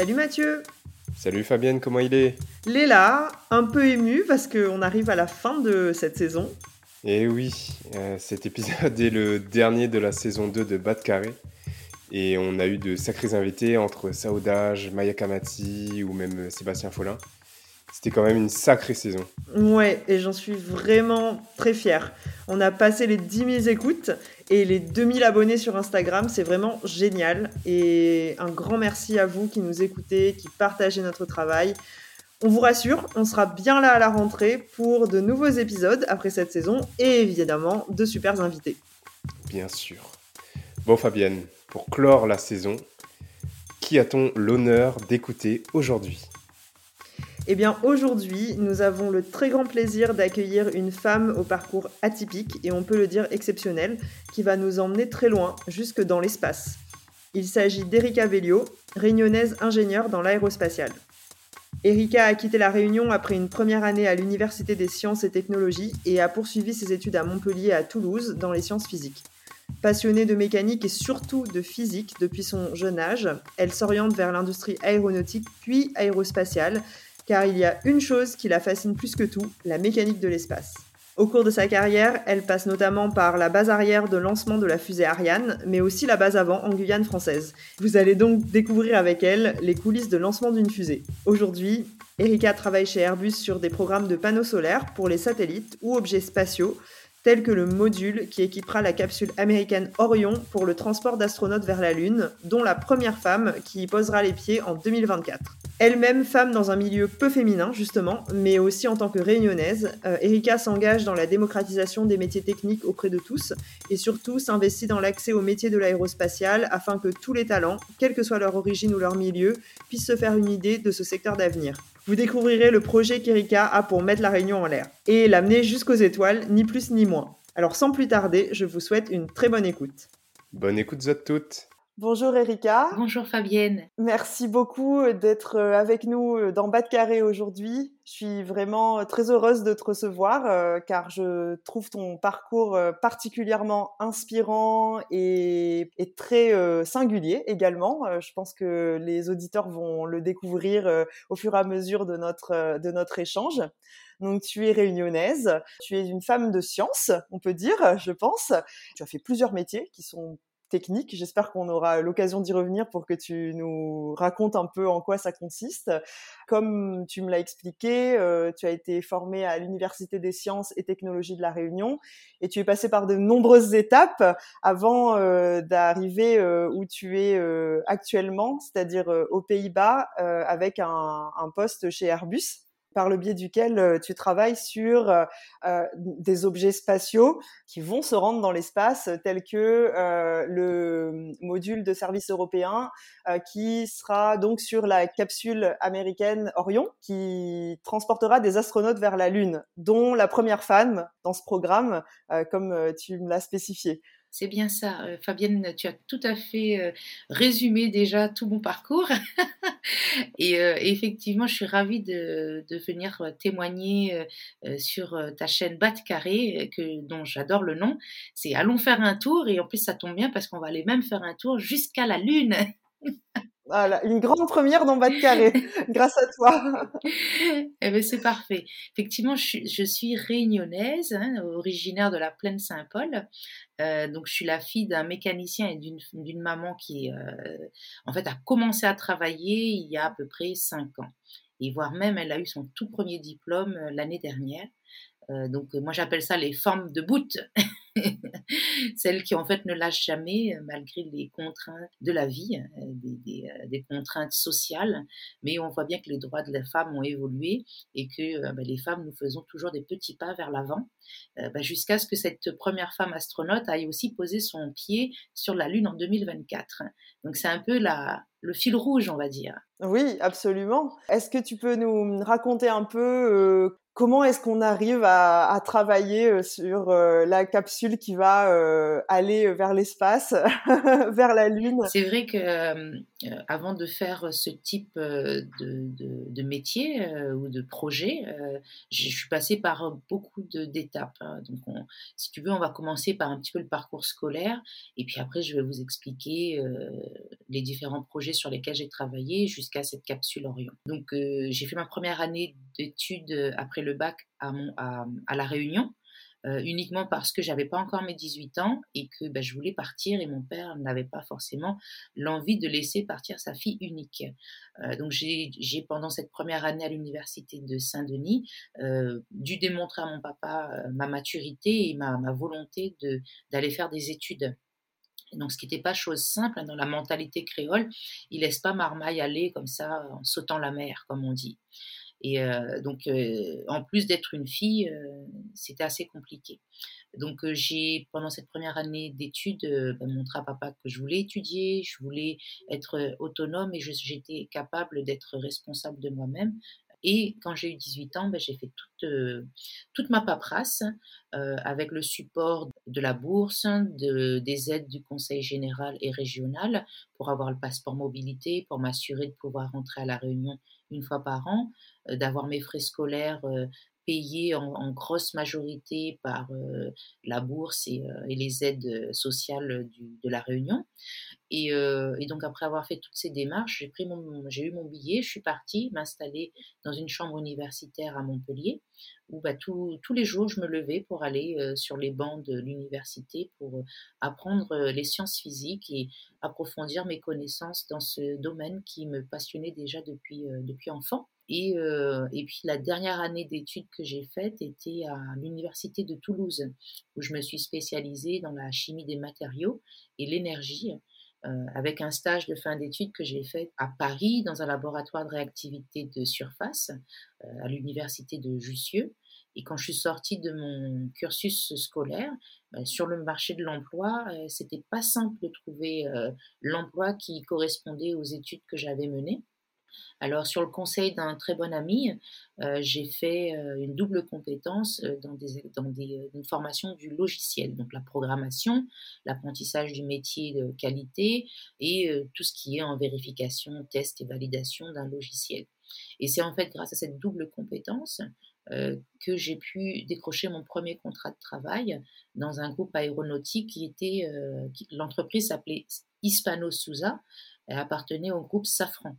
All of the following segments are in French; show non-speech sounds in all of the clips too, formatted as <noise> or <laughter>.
Salut Mathieu Salut Fabienne, comment il est? Léla, un peu émue parce qu'on arrive à la fin de cette saison. Eh oui, euh, cet épisode est le dernier de la saison 2 de Bas de Carré. Et on a eu de sacrés invités entre Saoudage, Maya Kamati ou même Sébastien Follin. C'était quand même une sacrée saison. Ouais, et j'en suis vraiment très fière. On a passé les 10 000 écoutes et les 2000 abonnés sur Instagram, c'est vraiment génial. Et un grand merci à vous qui nous écoutez, qui partagez notre travail. On vous rassure, on sera bien là à la rentrée pour de nouveaux épisodes après cette saison et évidemment de super invités. Bien sûr. Bon Fabienne, pour clore la saison, qui a-t-on l'honneur d'écouter aujourd'hui? Eh bien aujourd'hui, nous avons le très grand plaisir d'accueillir une femme au parcours atypique et on peut le dire exceptionnel, qui va nous emmener très loin, jusque dans l'espace. Il s'agit d'Erika Vellio, réunionnaise ingénieure dans l'aérospatiale. Erika a quitté la Réunion après une première année à l'Université des sciences et technologies et a poursuivi ses études à Montpellier et à Toulouse dans les sciences physiques. Passionnée de mécanique et surtout de physique depuis son jeune âge, elle s'oriente vers l'industrie aéronautique puis aérospatiale car il y a une chose qui la fascine plus que tout, la mécanique de l'espace. Au cours de sa carrière, elle passe notamment par la base arrière de lancement de la fusée Ariane, mais aussi la base avant en Guyane française. Vous allez donc découvrir avec elle les coulisses de lancement d'une fusée. Aujourd'hui, Erika travaille chez Airbus sur des programmes de panneaux solaires pour les satellites ou objets spatiaux, tel que le module qui équipera la capsule américaine Orion pour le transport d'astronautes vers la Lune, dont la première femme qui y posera les pieds en 2024. Elle-même femme dans un milieu peu féminin, justement, mais aussi en tant que réunionnaise, euh, Erika s'engage dans la démocratisation des métiers techniques auprès de tous et surtout s'investit dans l'accès aux métiers de l'aérospatiale afin que tous les talents, quelle que soit leur origine ou leur milieu, puissent se faire une idée de ce secteur d'avenir. Vous découvrirez le projet qu'Erika a pour mettre la Réunion en l'air et l'amener jusqu'aux étoiles, ni plus ni moins. Alors sans plus tarder, je vous souhaite une très bonne écoute. Bonne écoute à toutes. Bonjour Erika. Bonjour Fabienne. Merci beaucoup d'être euh, avec nous euh, dans Bas de Carré aujourd'hui. Je suis vraiment très heureuse de te recevoir euh, car je trouve ton parcours particulièrement inspirant et, très singulier également. je pense que les auditeurs vont le découvrir au fur et à mesure de notre, de notre échange. Donc tu es réunionnaise, tu es une femme de science, on peut dire, je pense. Tu as fait plusieurs métiers qui sont technique. J'espère qu'on aura l'occasion d'y revenir pour que tu nous racontes un peu en quoi ça consiste. Comme tu me l'as expliqué, euh, tu as été formé à l'Université des sciences et technologies de la Réunion et tu es passé par de nombreuses étapes avant euh, d'arriver euh, où tu es actuellement, c'est-à-dire aux Pays-Bas avec un, un poste chez Airbus par le biais duquel euh, tu travailles sur euh, euh, des objets spatiaux qui vont se rendre dans l'espace, tels que le module de service européen qui sera donc sur la capsule américaine Orion, qui transportera des astronautes vers la Lune, dont la première femme dans ce programme, comme tu me l'as spécifié. C'est bien ça. Euh, Fabienne, tu as tout à fait euh, résumé déjà tout mon parcours. <laughs> Euh, et effectivement, je suis ravie de, venir témoigner sur ta chaîne Bat Carré, que, dont j'adore le nom. C'est Allons faire un tour. Et en plus, ça tombe bien parce qu'on va aller même faire un tour jusqu'à la Lune. <laughs> Voilà, une grande première dans Bas de Carré, grâce à toi. eh ben, c'est parfait. Effectivement, je, suis réunionnaise, hein, originaire de la plaine Saint-Paul. Euh, donc, je suis la fille d'un mécanicien et d'une maman qui, euh, en fait, a commencé à travailler il y a à peu près cinq ans. Et voire même, elle a eu son tout premier diplôme euh, l'année dernière. donc, moi, j'appelle ça les formes de boot. <laughs> <laughs> celle qui en fait ne lâche jamais malgré les contraintes de la vie, des, contraintes sociales. Mais on voit bien que les droits de la femme ont évolué et que bah, les femmes, nous faisons toujours des petits pas vers l'avant, bah, jusqu'à ce que cette première femme astronaute aille aussi poser son pied sur la Lune en 2024. Donc c'est un peu la, le fil rouge, on va dire. Oui, absolument. Est-ce que tu peux nous raconter un peu euh, comment est-ce qu'on arrive à, travailler euh, sur euh, la capsule qui va aller vers l'espace, <laughs> vers la Lune? C'est vrai que avant de faire ce type de, métier ou de projet, je suis passée par beaucoup d'étapes. Hein. Donc, si tu veux, on va commencer par un petit peu le parcours scolaire, et puis après, je vais vous expliquer les différents projets sur lesquels j'ai travaillé jusqu'à cette capsule Orion. Donc, j'ai fait ma première année d'études après le bac à, à La Réunion. Euh, uniquement parce que j'avais pas encore mes 18 ans et que ben, je voulais partir et mon père n'avait pas forcément l'envie de laisser partir sa fille unique. Euh, donc j'ai pendant cette première année à l'université de Saint-Denis euh, dû démontrer à mon papa ma maturité et ma, ma volonté d'aller faire des études. Donc, ce qui n'était pas chose simple hein, dans la mentalité créole, il laisse pas Marmaille aller comme ça en sautant la mer, comme on dit. Et euh, donc, euh, en plus d'être une fille, euh, c'était assez compliqué. Donc, j'ai, pendant cette première année d'études, ben, montré à papa que je voulais étudier, je voulais être autonome et j'étais capable d'être responsable de moi-même. Et quand j'ai eu 18 ans, ben, j'ai fait toute, toute ma paperasse avec le support de la bourse, de, des aides du conseil général et régional pour avoir le passeport mobilité, pour m'assurer de pouvoir rentrer à la réunion une fois par an, euh, d'avoir mes frais scolaires euh, payés en, grosse majorité par euh, la bourse et, les aides sociales de la Réunion. Et, donc après avoir fait toutes ces démarches, j'ai pris mon, j'ai eu mon billet, je suis partie m'installer dans une chambre universitaire à Montpellier, où bah, tous les jours je me levais pour aller sur les bancs de l'université pour apprendre les sciences physiques et approfondir mes connaissances dans ce domaine qui me passionnait déjà depuis, depuis enfant. Et, et, puis la dernière année d'études que j'ai faite était à l'université de Toulouse, où je me suis spécialisée dans la chimie des matériaux et l'énergie. Euh, avec un stage de fin d'études que j'ai fait à Paris dans un laboratoire de réactivité de surface euh, à l'université de Jussieu. Et quand je suis sortie de mon cursus scolaire, sur le marché de l'emploi, euh, c'était pas simple de trouver l'emploi qui correspondait aux études que j'avais menées. Alors, sur le conseil d'un très bon ami, euh, j'ai fait euh, une double compétence euh, dans, une formation du logiciel, donc la programmation, l'apprentissage du métier de qualité et tout ce qui est en vérification, test et validation d'un logiciel. Et c'est en fait grâce à cette double compétence que j'ai pu décrocher mon premier contrat de travail dans un groupe aéronautique qui était, l'entreprise s'appelait Hispano Souza, elle appartenait au groupe Safran.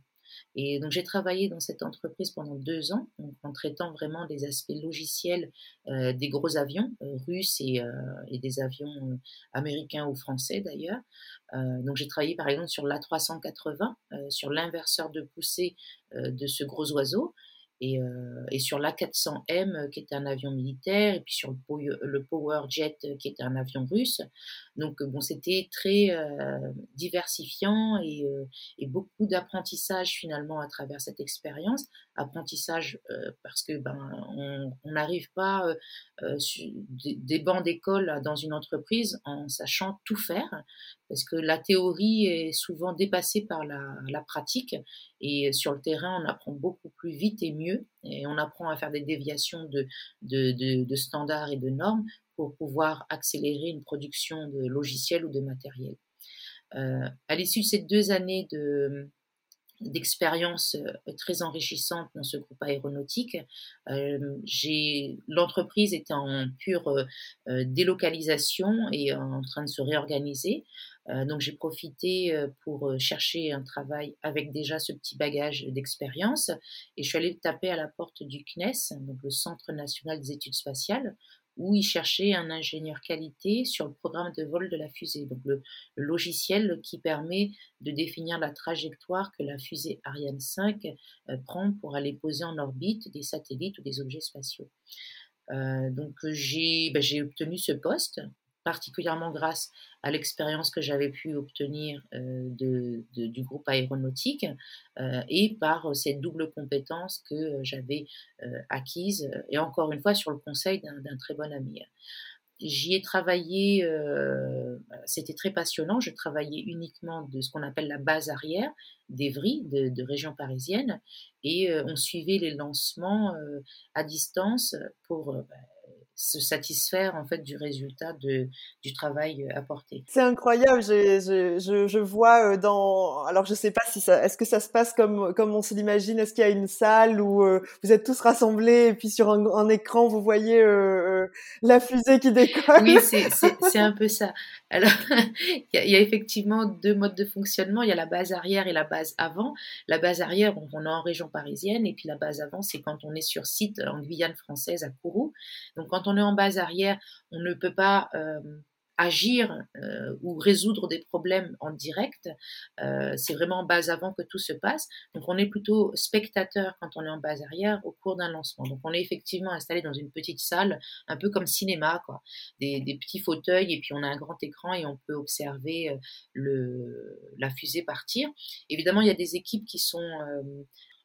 Et donc j'ai travaillé dans cette entreprise pendant deux ans, en traitant vraiment des aspects logiciels euh, des gros avions euh, russes et, euh, et, des avions américains ou français d'ailleurs. donc j'ai travaillé par exemple sur l'A380, sur l'inverseur de poussée de ce gros oiseau. Euh, et, sur l'A400M euh, qui était un avion militaire et puis sur le, euh, qui était un avion russe. Donc bon, c'était très diversifiant et, beaucoup d'apprentissage finalement à travers cette expérience. Apprentissage parce que ben on n'arrive pas des bancs d'école dans une entreprise en sachant tout faire parce que la théorie est souvent dépassée par la, pratique et sur le terrain on apprend beaucoup plus vite et mieux et on apprend à faire des déviations de, de, standards et de normes pour pouvoir accélérer une production de logiciels ou de matériel. Euh, à l'issue de ces deux années de, d'expériences euh, très enrichissantes dans ce groupe aéronautique. Euh, l'entreprise était en pure délocalisation et en train de se réorganiser. Euh, donc j'ai profité euh, pour euh, chercher un travail avec déjà ce petit bagage d'expérience et je suis allée taper à la porte du CNES, donc le Centre national des études spatiales, où ils cherchaient un ingénieur qualité sur le programme de vol de la fusée, donc le, logiciel qui permet de définir la trajectoire que la fusée Ariane 5 prend pour aller poser en orbite des satellites ou des objets spatiaux. donc j'ai ben, obtenu ce poste particulièrement grâce à l'expérience que j'avais pu obtenir de, du groupe aéronautique et par cette double compétence que j'avais acquise, et encore une fois sur le conseil d'un très bon ami. J'y ai travaillé, c'était très passionnant, je travaillais uniquement de ce qu'on appelle la base arrière d'Evry, de, région parisienne, et on suivait les lancements à distance pour se satisfaire en fait du résultat de, du travail euh, apporté. C'est incroyable, je, je, je, vois euh, dans... Alors je sais pas si ça... Est-ce que ça se passe comme, comme on se l'imagine? Est-ce qu'il y a une salle où euh, vous êtes tous rassemblés et puis sur un, écran vous voyez la fusée qui décolle? Oui, c'est <laughs> un peu ça. Alors, <laughs> il y, a effectivement deux modes de fonctionnement. Il y a la base arrière et la base avant. La base arrière, on est en région parisienne et puis la base avant, c'est quand on est sur site en Guyane française à Kourou. Donc quand on est en base arrière, on ne peut pas euh, agir euh, ou résoudre des problèmes en direct. Euh, c'est vraiment en base avant que tout se passe. Donc on est plutôt spectateur quand on est en base arrière au cours d'un lancement. Donc on est effectivement installé dans une petite salle, un peu comme cinéma, quoi. Des, petits fauteuils et puis on a un grand écran et on peut observer la fusée partir. Évidemment, il y a des équipes qui sont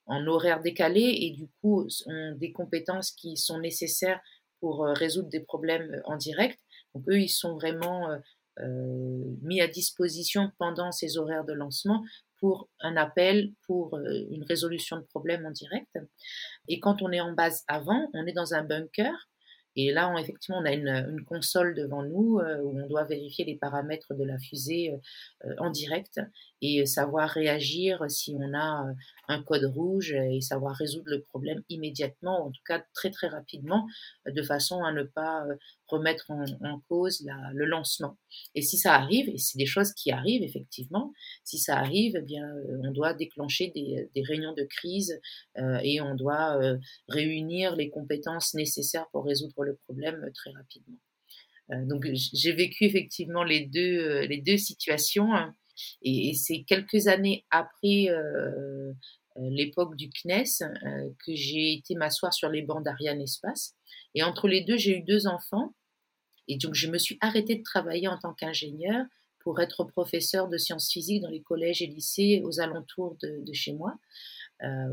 en horaire décalé et du coup ont des compétences qui sont nécessaires pour euh, résoudre des problèmes euh, en direct. Donc eux, ils sont vraiment euh, mis à disposition pendant ces horaires de lancement pour un appel, pour une résolution de problème en direct. Et quand on est en base avant, on est dans un bunker. Et là, effectivement, on a une, console devant nous où on doit vérifier les paramètres de la fusée en direct et savoir réagir si on a un code rouge et savoir résoudre le problème immédiatement, ou en tout cas très très rapidement, de façon à ne pas euh, remettre en, cause le lancement. Et si ça arrive, et c'est des choses qui arrivent effectivement, si ça arrive, eh bien, euh, on doit déclencher des, réunions de crise euh, et on doit réunir les compétences nécessaires pour résoudre le problème très rapidement. donc j'ai vécu effectivement les deux, les deux situations. Hein. Et, c'est quelques années après euh, euh, l'époque du CNES euh, que j'ai été m'asseoir sur les bancs d'Ariane Espace. Et entre les deux, j'ai eu deux enfants. Et donc, je me suis arrêtée de travailler en tant qu'ingénieur pour être professeur de sciences physiques dans les collèges et lycées aux alentours de, chez moi.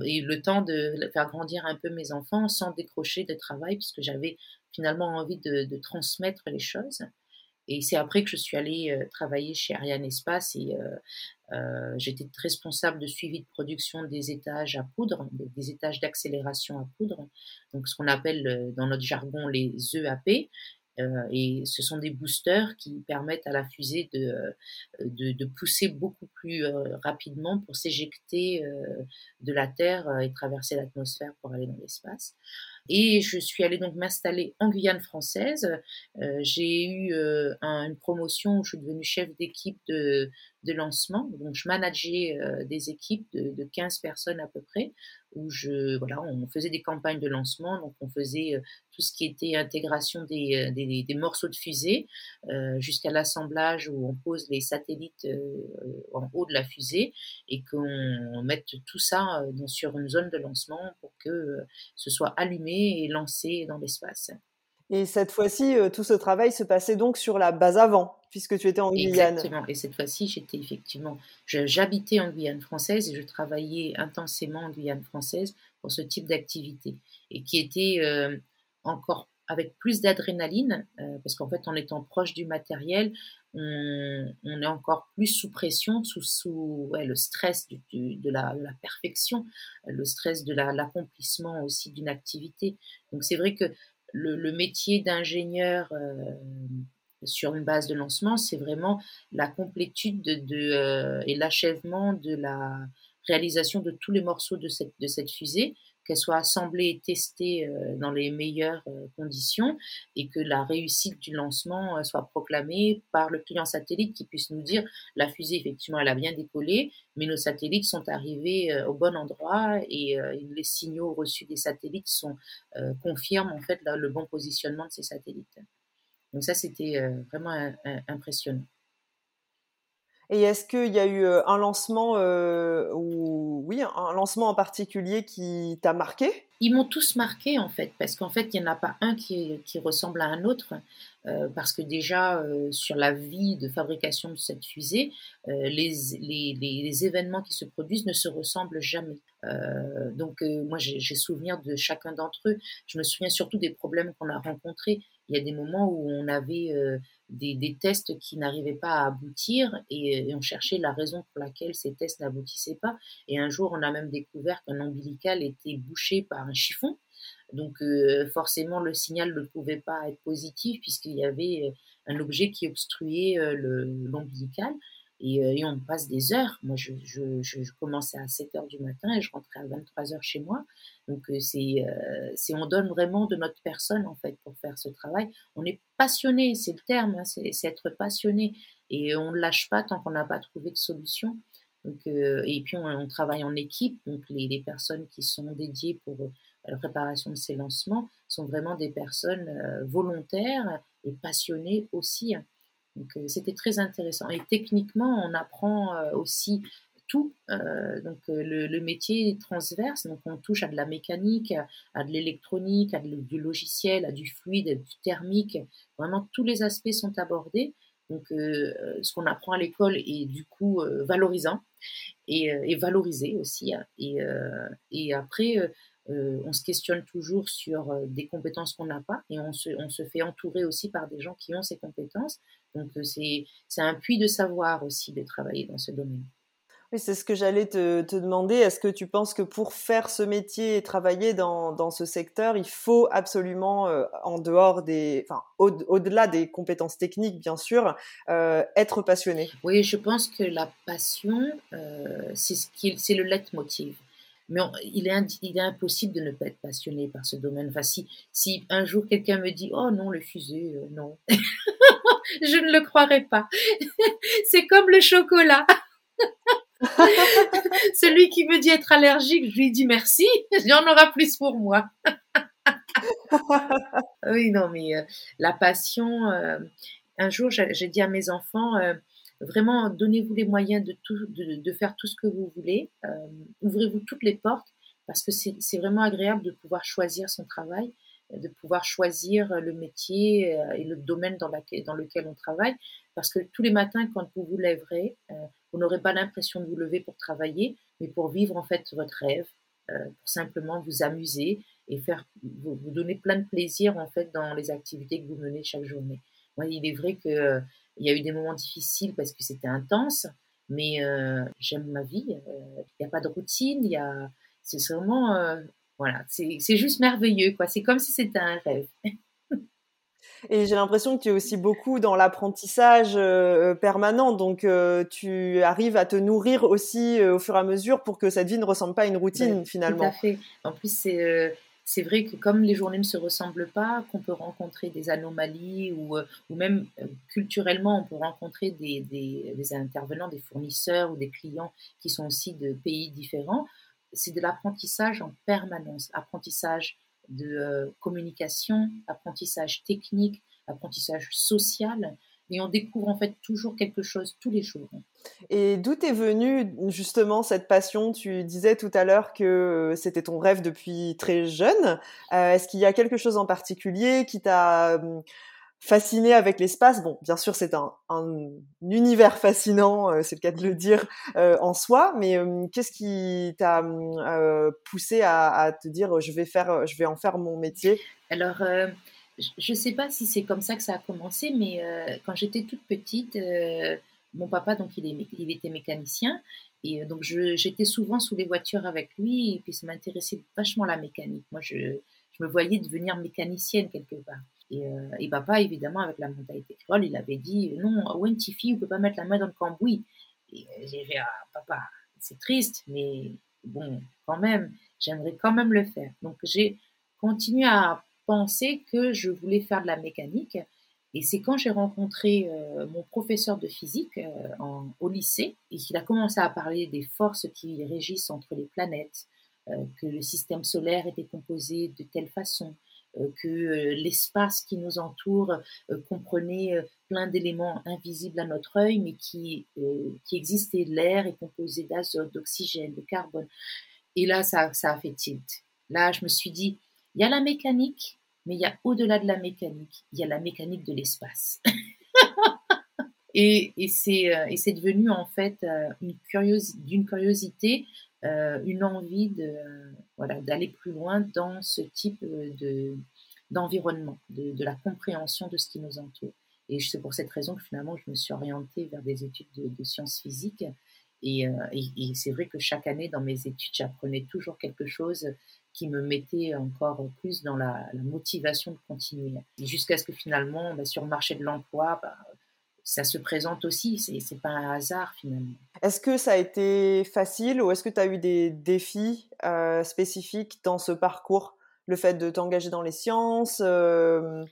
et le temps de faire grandir un peu mes enfants sans décrocher de travail, puisque j'avais finalement envie de, transmettre les choses. Et c'est après que je suis allée euh, travailler chez Ariane Espace et euh, euh, j'étais responsable de suivi de production des étages à poudre, des, étages d'accélération à poudre, donc ce qu'on appelle dans notre jargon les EAP. Et ce sont des boosters qui permettent à la fusée de, de, de pousser beaucoup plus rapidement pour s'éjecter de la Terre et traverser l'atmosphère pour aller dans l'espace. Et je suis allée donc m'installer en Guyane française. Euh, j'ai eu euh, une promotion où je suis devenue chef d'équipe de, de lancement. Donc, je manageais euh, des équipes de, de, 15 personnes à peu près, où je, voilà, on faisait des campagnes de lancement. Donc, on faisait euh, tout ce qui était intégration des, euh, morceaux de fusée jusqu'à l'assemblage où on pose les satellites en haut de la fusée et qu'on mette tout ça sur une zone de lancement pour que ce soit allumé et lancé dans l'espace. Et cette fois-ci, tout ce travail se passait donc sur la base avant puisque tu étais en Guyane. Exactement. Et cette fois-ci, j'étais effectivement, j'habitais en Guyane française et je travaillais intensément en Guyane française pour ce type d'activité et qui était euh, encore avec plus d'adrénaline, euh, parce qu'en fait, en étant proche du matériel, on, est encore plus sous pression, sous le stress de, la, perfection, le stress de l'accomplissement aussi d'une activité. Donc c'est vrai que le, métier d'ingénieur euh, sur une base de lancement, c'est vraiment la complétude de, euh, et l'achèvement de la réalisation de tous les morceaux de cette, de cette fusée, qu'elle soit assemblée et testée euh, dans les meilleures euh, conditions et que la réussite du lancement soit proclamée par le client satellite qui puisse nous dire la fusée effectivement elle a bien décollé mais nos satellites sont arrivés au bon endroit et les signaux reçus des satellites sont confirment en fait le bon positionnement de ces satellites. Donc ça, c'était euh, vraiment impressionnant. Et est-ce qu'il y a eu un lancement, ou oui, un lancement en particulier qui t'a marqué? Ils m'ont tous marqué en fait, parce qu'en fait, il n'y en a pas un qui, qui, ressemble à un autre, parce que déjà, sur la vie de fabrication de cette fusée, les, les, les, événements qui se produisent ne se ressemblent jamais. donc moi, j'ai souvenir de chacun d'entre eux. Je me souviens surtout des problèmes qu'on a rencontrés. Il y a des moments où on avait des, tests qui n'arrivaient pas à aboutir et, on cherchait la raison pour laquelle ces tests n'aboutissaient pas. Et un jour, on a même découvert qu'un ombilical était bouché par un chiffon. Donc forcément, le signal ne pouvait pas être positif puisqu'il y avait un objet qui obstruait l'ombilical. Et, on passe des heures. Moi, je, je, commençais à 7 heures du matin et je rentrais à 23 heures chez moi. Donc, c'est, c'est, on donne vraiment de notre personne, en fait, pour faire ce travail. On est passionné, c'est le terme, hein, c'est, être passionné. Et on ne lâche pas tant qu'on n'a pas trouvé de solution. Donc, et puis, on, travaille en équipe. Donc, les, les, personnes qui sont dédiées pour la préparation de ces lancements sont vraiment des personnes volontaires et passionnées aussi. Hein. Donc euh, c'était très intéressant. Et techniquement, on apprend euh, aussi tout. Euh, donc le, métier est transverse, donc on touche à de la mécanique, à, de l'électronique, à du logiciel, à du fluide, à du thermique. Vraiment tous les aspects sont abordés. Donc ce qu'on apprend à l'école est du coup valorisant et, valorisé aussi. Hein. Et, et après on se questionne toujours sur des compétences qu'on n'a pas et on se, fait entourer aussi par des gens qui ont ces compétences. Donc euh, c'est un puits de savoir aussi de travailler dans ce domaine. Oui, c'est ce que j'allais te, demander. Est-ce que tu penses que pour faire ce métier et travailler dans, ce secteur, il faut absolument, en dehors des, enfin, au-delà des compétences techniques, bien sûr, être passionné? Oui, je pense que la passion, c'est ce c'est le leitmotiv. Mais il, est, il est impossible de ne pas être passionné par ce domaine. Enfin, si, si un jour quelqu'un me dit Oh non, le fusée, euh, non, <laughs> je ne le croirais pas. <laughs> C'est comme le chocolat. <laughs> Celui qui me dit être allergique, je lui dis merci, il y en aura plus pour moi. oui, non, mais euh, la passion. Euh, un jour, j'ai dit à mes enfants Vraiment, donnez-vous les moyens de, tout, de, faire tout ce que vous voulez. Euh, ouvrez-vous toutes les portes parce que c'est vraiment agréable de pouvoir choisir son travail, de pouvoir choisir le métier euh, et le domaine dans, lequel on travaille. Parce que tous les matins, quand vous vous lèverez, euh, vous n'aurez pas l'impression de vous lever pour travailler, mais pour vivre en fait votre rêve, pour simplement vous amuser et faire vous, donner plein de plaisir en fait dans les activités que vous menez chaque journée. Moi, il est vrai que il y a eu des moments difficiles parce que c'était intense, mais euh, j'aime ma vie. Euh, il n'y a pas de routine, il y a, c'est vraiment, euh, voilà, c'est juste merveilleux, quoi. C'est comme si c'était un rêve. <laughs> Et j'ai l'impression que tu es aussi beaucoup dans l'apprentissage permanent, donc tu arrives à te nourrir aussi au fur et à mesure pour que cette vie ne ressemble pas à une routine finalement. Tout à fait. En plus, c'est c'est vrai que comme les journées ne se ressemblent pas, qu'on peut rencontrer des anomalies ou, euh, ou même euh, culturellement, on peut rencontrer des, des, intervenants, des fournisseurs ou des clients qui sont aussi de pays différents. C'est de l'apprentissage en permanence, apprentissage de euh, communication, apprentissage technique, apprentissage social. Et on découvre en fait toujours quelque chose tous les jours. Et d'où est venue justement cette passion? Tu disais tout à l'heure que euh, c'était ton rêve depuis très jeune. Euh, est-ce qu'il y a quelque chose en particulier qui t'a fasciné avec l'espace Bon, bien sûr, c'est un, univers fascinant, euh, c'est le cas de le dire en soi, mais hum, qu'est-ce qui t'a hum, poussé à, te dire je vais faire, je vais en faire mon métier? Alors je ne sais pas si c'est comme ça que ça a commencé, mais euh, quand j'étais toute petite, euh, mon papa, donc il, était mécanicien, et euh, donc j'étais souvent sous les voitures avec lui, et puis ça m'intéressait vachement la mécanique. Moi, je, me voyais devenir mécanicienne quelque part. Et, et papa, évidemment, avec la mentalité créole, il avait dit non, Wentifi, on ne peut pas mettre la main dans le cambouis. Et j'ai dit ah, papa, c'est triste, mais bon, quand même, j'aimerais quand même le faire. Donc j'ai continué à pensais que je voulais faire de la mécanique. Et c'est quand j'ai rencontré euh, mon professeur de physique euh, au lycée et qu'il a commencé à parler des forces qui régissent entre les planètes, euh, que le système solaire était composé de telle façon, que l'espace qui nous entoure comprenait plein d'éléments invisibles à notre œil, mais qui, qui existaient. L'air est composé d'azote, d'oxygène, de carbone. Et là, ça, ça a fait tilt. Là, je me suis dit, il y a la mécanique, mais il y a au-delà de la mécanique, il y a la mécanique de l'espace. <laughs> et, et c'est devenu en fait une d'une curiosité euh, une envie de voilà d'aller plus loin dans ce type de d'environnement, de, la compréhension de ce qui nous entoure. Et c'est pour cette raison que finalement je me suis orientée vers des études de, sciences physiques. Et, euh, et, c'est vrai que chaque année dans mes études, j'apprenais toujours quelque chose qui me mettait encore plus dans la, motivation de continuer. Jusqu'à ce que finalement, bah, sur le marché de l'emploi, bah, ça se présente aussi, c'est pas un hasard finalement. Est-ce que ça a été facile ou est-ce que tu as eu des défis euh, spécifiques dans ce parcours? Le fait de t'engager dans les sciences euh?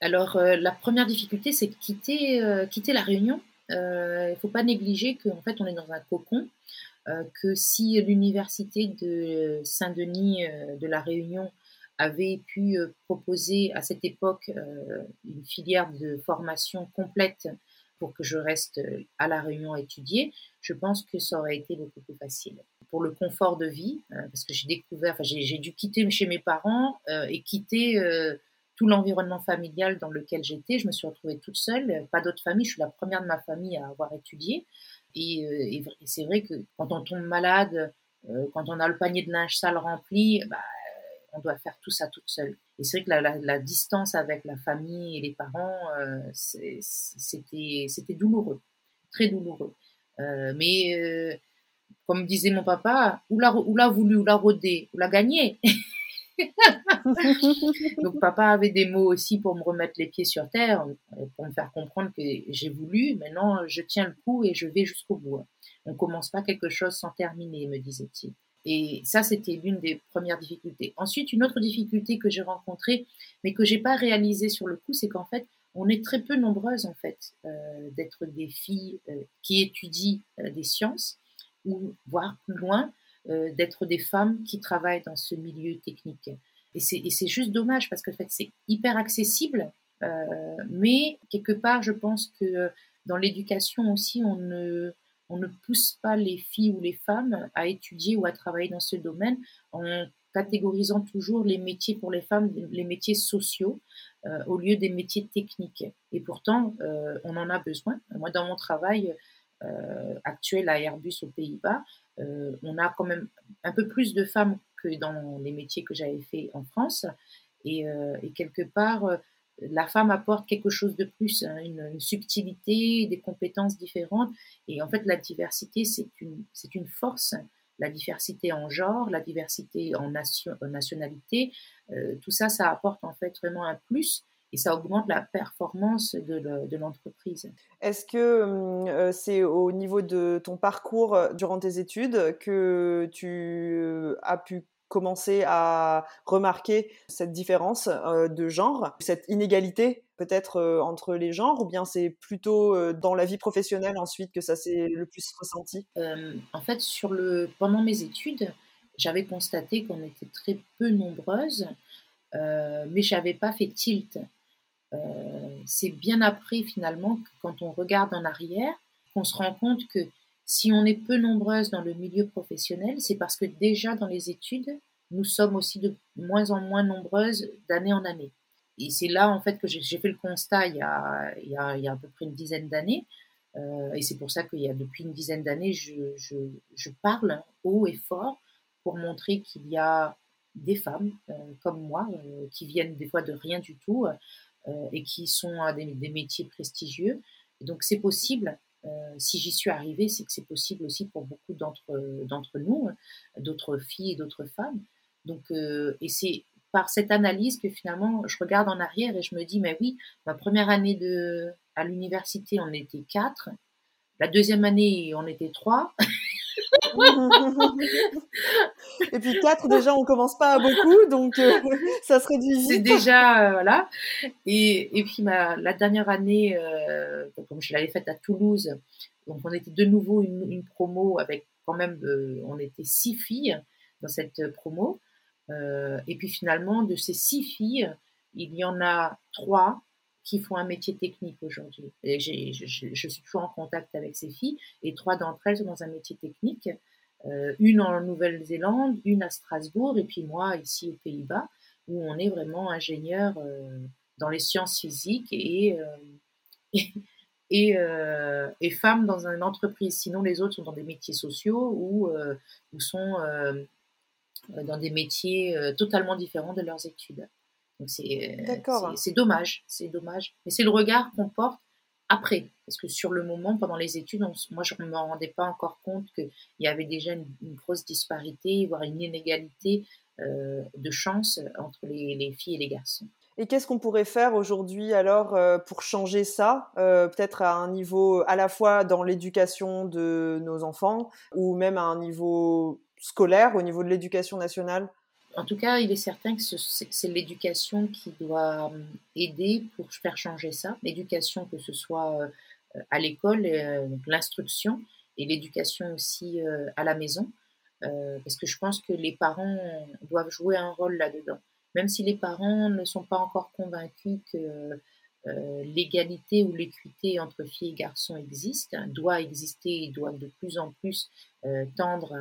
Alors, euh, la première difficulté, c'est de quitter, quitter la Réunion. Il ne faut pas négliger qu'en fait, on est dans un cocon, que si l'université de Saint-Denis de la Réunion avait pu euh, proposer à cette époque euh, une filière de formation complète pour que je reste euh, à La Réunion à étudier, je pense que ça aurait été beaucoup plus facile. Pour le confort de vie, parce que j'ai découvert, enfin, j'ai dû quitter chez mes parents et quitter tout l'environnement familial dans lequel j'étais. Je me suis retrouvée toute seule, pas d'autre famille. Je suis la première de ma famille à avoir étudié. Et, et c'est vrai que quand on tombe malade, quand on a le panier de linge sale rempli, bah, on doit faire tout ça toute seule. Et c'est vrai que la, distance avec la famille et les parents, euh, c'était douloureux, très douloureux. Euh, mais euh, comme disait mon papa, ou l'a, voulu, ou l'a rodé, ou l'a gagné. <laughs> Donc papa avait des mots aussi pour me remettre les pieds sur terre, pour me faire comprendre que j'ai voulu, maintenant je tiens le coup et je vais jusqu'au bout. On commence pas quelque chose sans terminer, me disait-il. Et ça, c'était l'une des premières difficultés. Ensuite, une autre difficulté que j'ai rencontrée, mais que j'ai pas réalisée sur le coup, c'est qu'en fait, on est très peu nombreuses en fait euh, d'être des filles euh, qui étudient euh, des sciences ou voire plus loin d'être des femmes qui travaillent dans ce milieu technique. Et c'est juste dommage parce que en fait c'est hyper accessible, mais quelque part je pense que dans l'éducation aussi on ne on ne pousse pas les filles ou les femmes à étudier ou à travailler dans ce domaine en catégorisant toujours les métiers pour les femmes, les métiers sociaux, euh, au lieu des métiers techniques. Et pourtant, euh, on en a besoin. Moi, dans mon travail euh, actuel à Airbus aux Pays-Bas, on a quand même un peu plus de femmes que dans les métiers que j'avais fait en France. Et, et quelque part, la femme apporte quelque chose de plus, hein, une, subtilité, des compétences différentes. Et en fait, la diversité, c'est une, force. La diversité en genre, la diversité en nation, nationalité, euh, tout ça, ça apporte en fait vraiment un plus et ça augmente la performance de, l'entreprise. Est-ce que hum, euh, c'est au niveau de ton parcours euh, durant tes études que tu as pu commencer à remarquer cette différence euh, de genre, cette inégalité peut-être euh, entre les genres, ou bien c'est plutôt euh, dans la vie professionnelle ensuite que ça s'est le plus ressenti? En fait, sur le, pendant mes études, j'avais constaté qu'on était très peu nombreuses, mais j'avais pas fait tilt. c'est bien après finalement quand on regarde en arrière, qu'on se rend compte que si on est peu nombreuses dans le milieu professionnel, c'est parce que déjà dans les études, nous sommes aussi de moins en moins nombreuses d'année en année. Et c'est là en fait que j'ai fait le constat il y a, il y a, à peu près une dizaine d'années. Euh, et c'est pour ça qu'il y a depuis une dizaine d'années, je, je, parle haut et fort pour montrer qu'il y a des femmes euh, comme moi euh, qui viennent des fois de rien du tout et qui sont à des, métiers prestigieux. Donc c'est possible si j'y suis arrivée, c'est que c'est possible aussi pour beaucoup d'entre nous, d'autres filles et d'autres femmes. Donc, euh, et c'est par cette analyse que finalement je regarde en arrière et je me dis, mais oui, ma première année de, à l'université, on était quatre. La deuxième année, on était trois. <laughs> <laughs> et puis quatre, déjà, on commence pas à beaucoup, donc euh, <laughs> ça serait difficile. C'est déjà, euh, voilà. Et, et puis ma, la dernière année, euh, comme je l'avais faite à Toulouse, donc on était de nouveau une, une promo avec quand même, on était six filles dans cette promo. et puis finalement, de ces six filles, il y en a trois qui font un métier technique aujourd'hui. Je, suis toujours en contact avec ces filles et trois d'entre elles sont dans un métier technique. Euh, une en Nouvelle-Zélande, une à Strasbourg et puis moi ici aux Pays-Bas où on est vraiment ingénieur euh, dans les sciences physiques et, euh, <laughs> et, et, femme dans une entreprise. Sinon les autres sont dans des métiers sociaux ou sont dans des métiers totalement différents de leurs études. Euh, c'est dommage, c'est dommage. Mais c'est le regard qu'on porte après. Parce que sur le moment, pendant les études, moi je ne me rendais pas encore compte qu'il y avait déjà une, grosse disparité, voire une inégalité euh, de chance entre les, filles et les garçons. Et qu'est-ce qu'on pourrait faire aujourd'hui alors euh, pour changer ça, peut-être à un niveau à la fois dans l'éducation de nos enfants ou même à un niveau scolaire, au niveau de l'éducation nationale? En tout cas, il est certain que c'est l'éducation qui doit euh, aider pour faire changer ça. L'éducation, que ce soit euh, à l'école, euh, l'instruction, et l'éducation aussi à la maison, parce que je pense que les parents doivent jouer un rôle là-dedans. Même si les parents ne sont pas encore convaincus que l'égalité ou l'équité entre filles et garçons existe, hein, doit exister et doit de plus en plus tendre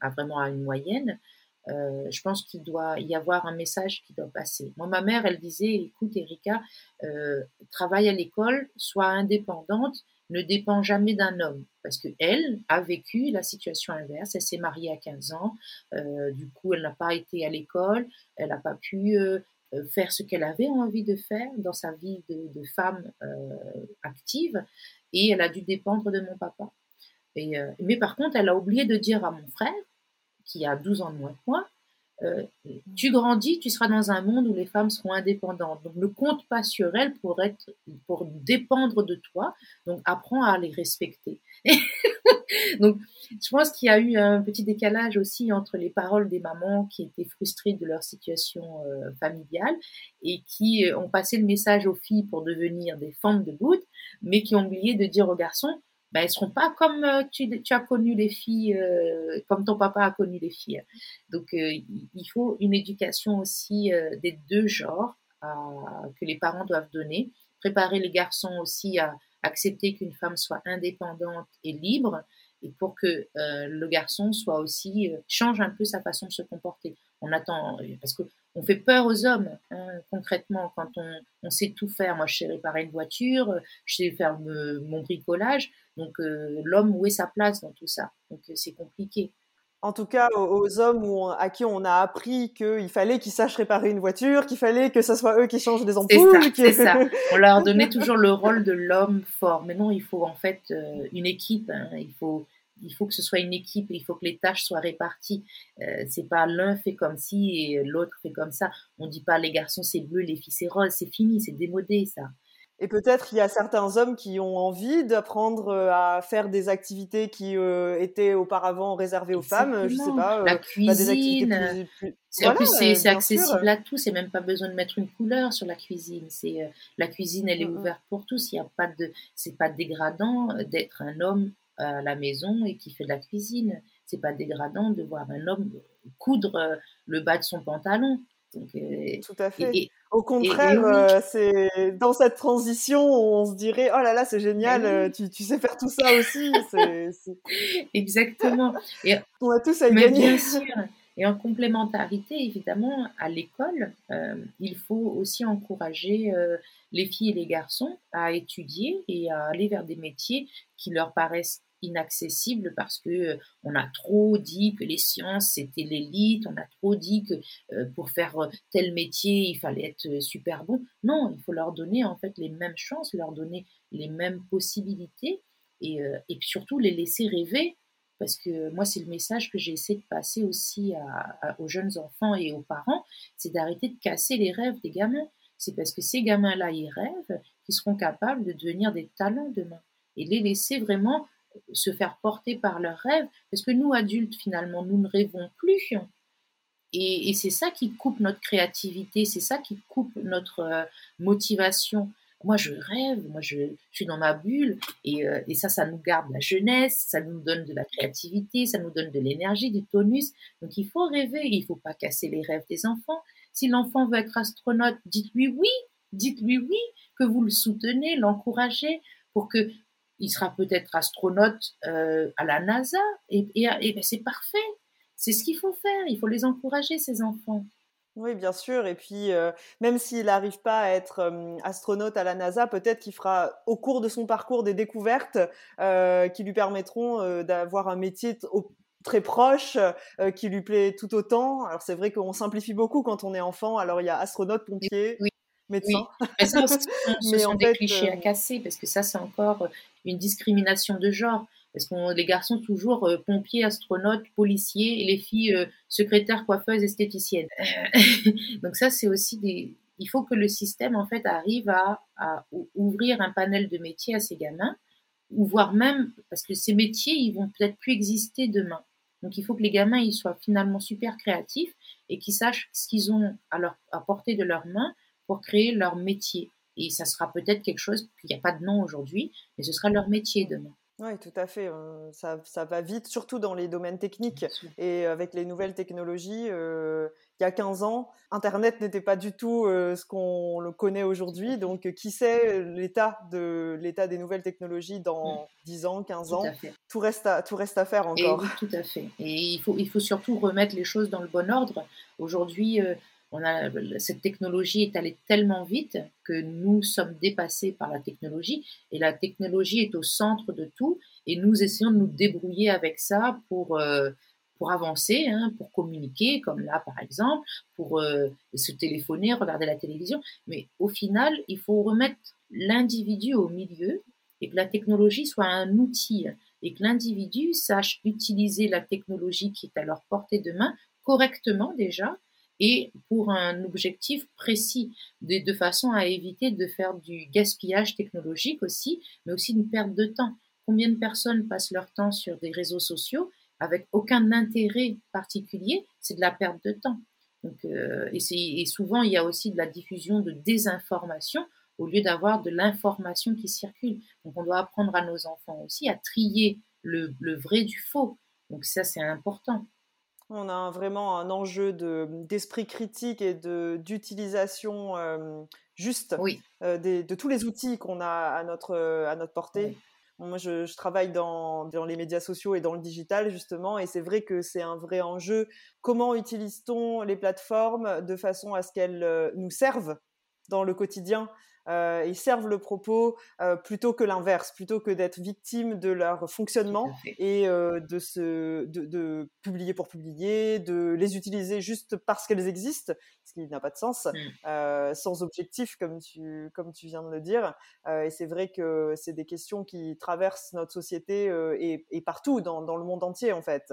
à, vraiment à une moyenne, euh, je pense qu'il doit y avoir un message qui doit passer. Moi, ma mère, elle disait, écoute, Erika, euh, travaille à l'école, sois indépendante, ne dépend jamais d'un homme. Parce qu'elle a vécu la situation inverse. Elle s'est mariée à 15 ans. Euh, du coup, elle n'a pas été à l'école. Elle n'a pas pu faire ce qu'elle avait envie de faire dans sa vie de, de femme active. Et elle a dû dépendre de mon papa. Et, mais par contre, elle a oublié de dire à mon frère, qui a 12 ans de moins que moi, euh, tu grandis, tu seras dans un monde où les femmes seront indépendantes. Donc ne compte pas sur elles pour être, pour dépendre de toi. Donc apprends à les respecter. <laughs> donc je pense qu'il y a eu un petit décalage aussi entre les paroles des mamans qui étaient frustrées de leur situation euh, familiale et qui ont passé le message aux filles pour devenir des femmes de bout, mais qui ont oublié de dire aux garçons ben, elles seront pas comme euh, tu, as connu les filles, euh, comme ton papa a connu les filles. Donc, euh, il faut une éducation aussi des deux genres que les parents doivent donner. Préparer les garçons aussi à accepter qu'une femme soit indépendante et libre, et pour que le garçon soit aussi change un peu sa façon de se comporter. On attend parce que on fait peur aux hommes, hein, concrètement, quand on, on, sait tout faire. Moi, je sais réparer une voiture, je sais faire mon bricolage. Donc, euh, l'homme, où est sa place dans tout ça? Donc, euh, c'est compliqué. En tout cas, aux hommes à qui on a appris qu'il fallait qu'ils sachent réparer une voiture, qu'il fallait que ce soit eux qui changent des ampoules. C'est ça, On leur donnait <laughs> toujours le rôle de l'homme fort. Mais non, il faut en fait euh, une équipe. Hein. Il faut il faut que ce soit une équipe, il faut que les tâches soient réparties. Euh, c'est pas l'un fait comme ci et l'autre fait comme ça. On dit pas les garçons c'est bleu, les filles c'est rose, c'est fini, c'est démodé ça. Et peut-être il y a certains hommes qui ont envie d'apprendre euh, à faire des activités qui euh, étaient auparavant réservées aux femmes, je sais pas. la cuisine. c'est accessible à tous. C'est même pas besoin de mettre une couleur sur la cuisine. C'est la cuisine, elle est ouverte pour tous. Il y a pas de, c'est pas dégradant d'être un homme à la maison et qui fait de la cuisine. C'est pas dégradant de voir un homme coudre euh, le bas de son pantalon. Donc, euh, Tout à fait. Au contraire, euh, c'est dans cette transition, on se dirait oh là là, c'est génial, tu, tu, sais faire tout ça aussi. <laughs> Exactement. Et, on a tous à y gagner. Bien <laughs> sûr. Et en complémentarité, évidemment, à l'école, il faut aussi encourager les filles et les garçons à étudier et à aller vers des métiers qui leur paraissent inaccessible parce que euh, on a trop dit que les sciences c'était l'élite, on a trop dit que euh, pour faire euh, tel métier il fallait être super bon. Non, il faut leur donner en fait les mêmes chances, leur donner les mêmes possibilités et, et surtout les laisser rêver parce que moi c'est le message que j'ai essayé de passer aussi aux jeunes enfants et aux parents, c'est d'arrêter de casser les rêves des gamins. C'est parce que ces gamins-là, ils rêvent, qu'ils seront capables de devenir des talents demain et les laisser vraiment se faire porter par leurs rêves, parce que nous, adultes, finalement, nous ne rêvons plus. Et, c'est ça qui coupe notre créativité, c'est ça qui coupe notre euh, motivation. moi je rêve, moi je, suis dans ma bulle et, euh, et, ça, ça nous garde la jeunesse, ça nous donne de la créativité, ça nous donne de l'énergie, du tonus. Donc il faut rêver, il faut pas casser les rêves des enfants. Si l'enfant veut être astronaute, dites-lui oui, dites-lui oui, que vous le soutenez, l'encouragez pour que il sera peut-être astronaute euh, à la NASA et, et, et ben, c'est parfait. C'est ce qu'il faut faire. Il faut les encourager ces enfants. Oui, bien sûr. Et puis, euh, même s'il n'arrive pas à être astronaute à la NASA, peut-être qu'il fera au cours de son parcours des découvertes euh, qui lui permettront euh, d'avoir un métier très proche, qui lui plaît tout autant. Alors, c'est vrai qu'on simplifie beaucoup quand on est enfant. Alors, il y a astronaute, pompier. Médecin. Oui. Mais ça, ce sont <laughs> des clichés à casser parce que ça, c'est encore une discrimination de genre. Parce que les garçons toujours euh, pompiers, astronautes, policiers, et les filles euh, secrétaires, coiffeuses, esthéticiennes. <laughs> Donc ça, c'est aussi des. Il faut que le système en fait arrive à, à, ouvrir un panel de métiers à ces gamins, ou voire même parce que ces métiers, ils vont peut-être plus exister demain. Donc il faut que les gamins ils soient finalement super créatifs et qu'ils sachent ce qu'ils ont à, leur, à portée de leurs mains pour créer leur métier. Et ça sera peut-être quelque chose, qu'il n'y a pas de nom aujourd'hui, mais ce sera leur métier demain. Oui, tout à fait. Ça, ça, va vite, surtout dans les domaines techniques. Et avec les nouvelles technologies, il y a 15 ans, Internet n'était pas du tout ce qu'on le connaît aujourd'hui. Donc, qui sait l'état de l'état des nouvelles technologies dans 10 ans, 15 ans tout, reste à, tout reste à faire encore. tout à fait. Et il faut, il faut surtout remettre les choses dans le bon ordre. Aujourd'hui, cette technologie est allée tellement vite que nous sommes dépassés par la technologie et la technologie est au centre de tout et nous essayons de nous débrouiller avec ça pour euh, pour avancer, hein, pour communiquer, comme là par exemple, pour euh, se téléphoner, regarder la télévision. Mais au final, il faut remettre l'individu au milieu et que la technologie soit un outil et que l'individu sache utiliser la technologie qui est à leur portée de main correctement déjà et pour un objectif précis, de, de, façon à éviter de faire du gaspillage technologique aussi, mais aussi une perte de temps. Combien de personnes passent leur temps sur des réseaux sociaux avec aucun intérêt particulier? C'est de la perte de temps. Donc, euh, et, souvent, il y a aussi de la diffusion de désinformation au lieu d'avoir de l'information qui circule. Donc, on doit apprendre à nos enfants aussi à trier le, le vrai du faux. Donc, ça, c'est important. On a vraiment un enjeu d'esprit critique et d'utilisation euh, juste euh, de tous les outils qu'on a à notre, à notre portée. Moi, je, travaille dans, dans, les médias sociaux et dans le digital, justement, et c'est vrai que c'est un vrai enjeu. Comment utilise-t-on les plateformes de façon à ce qu'elles euh, nous servent dans le quotidien? Euh, ils servent le propos euh, plutôt que l'inverse, plutôt que d'être victime de leur fonctionnement et euh, de, se, de, de, publier pour publier, de les utiliser juste parce qu'elles existent, ce qui n'a pas de sens, mmh. sans objectif comme tu, comme tu viens de le dire. et c'est vrai que c'est des questions qui traversent notre société et, et, partout dans, dans le monde entier en fait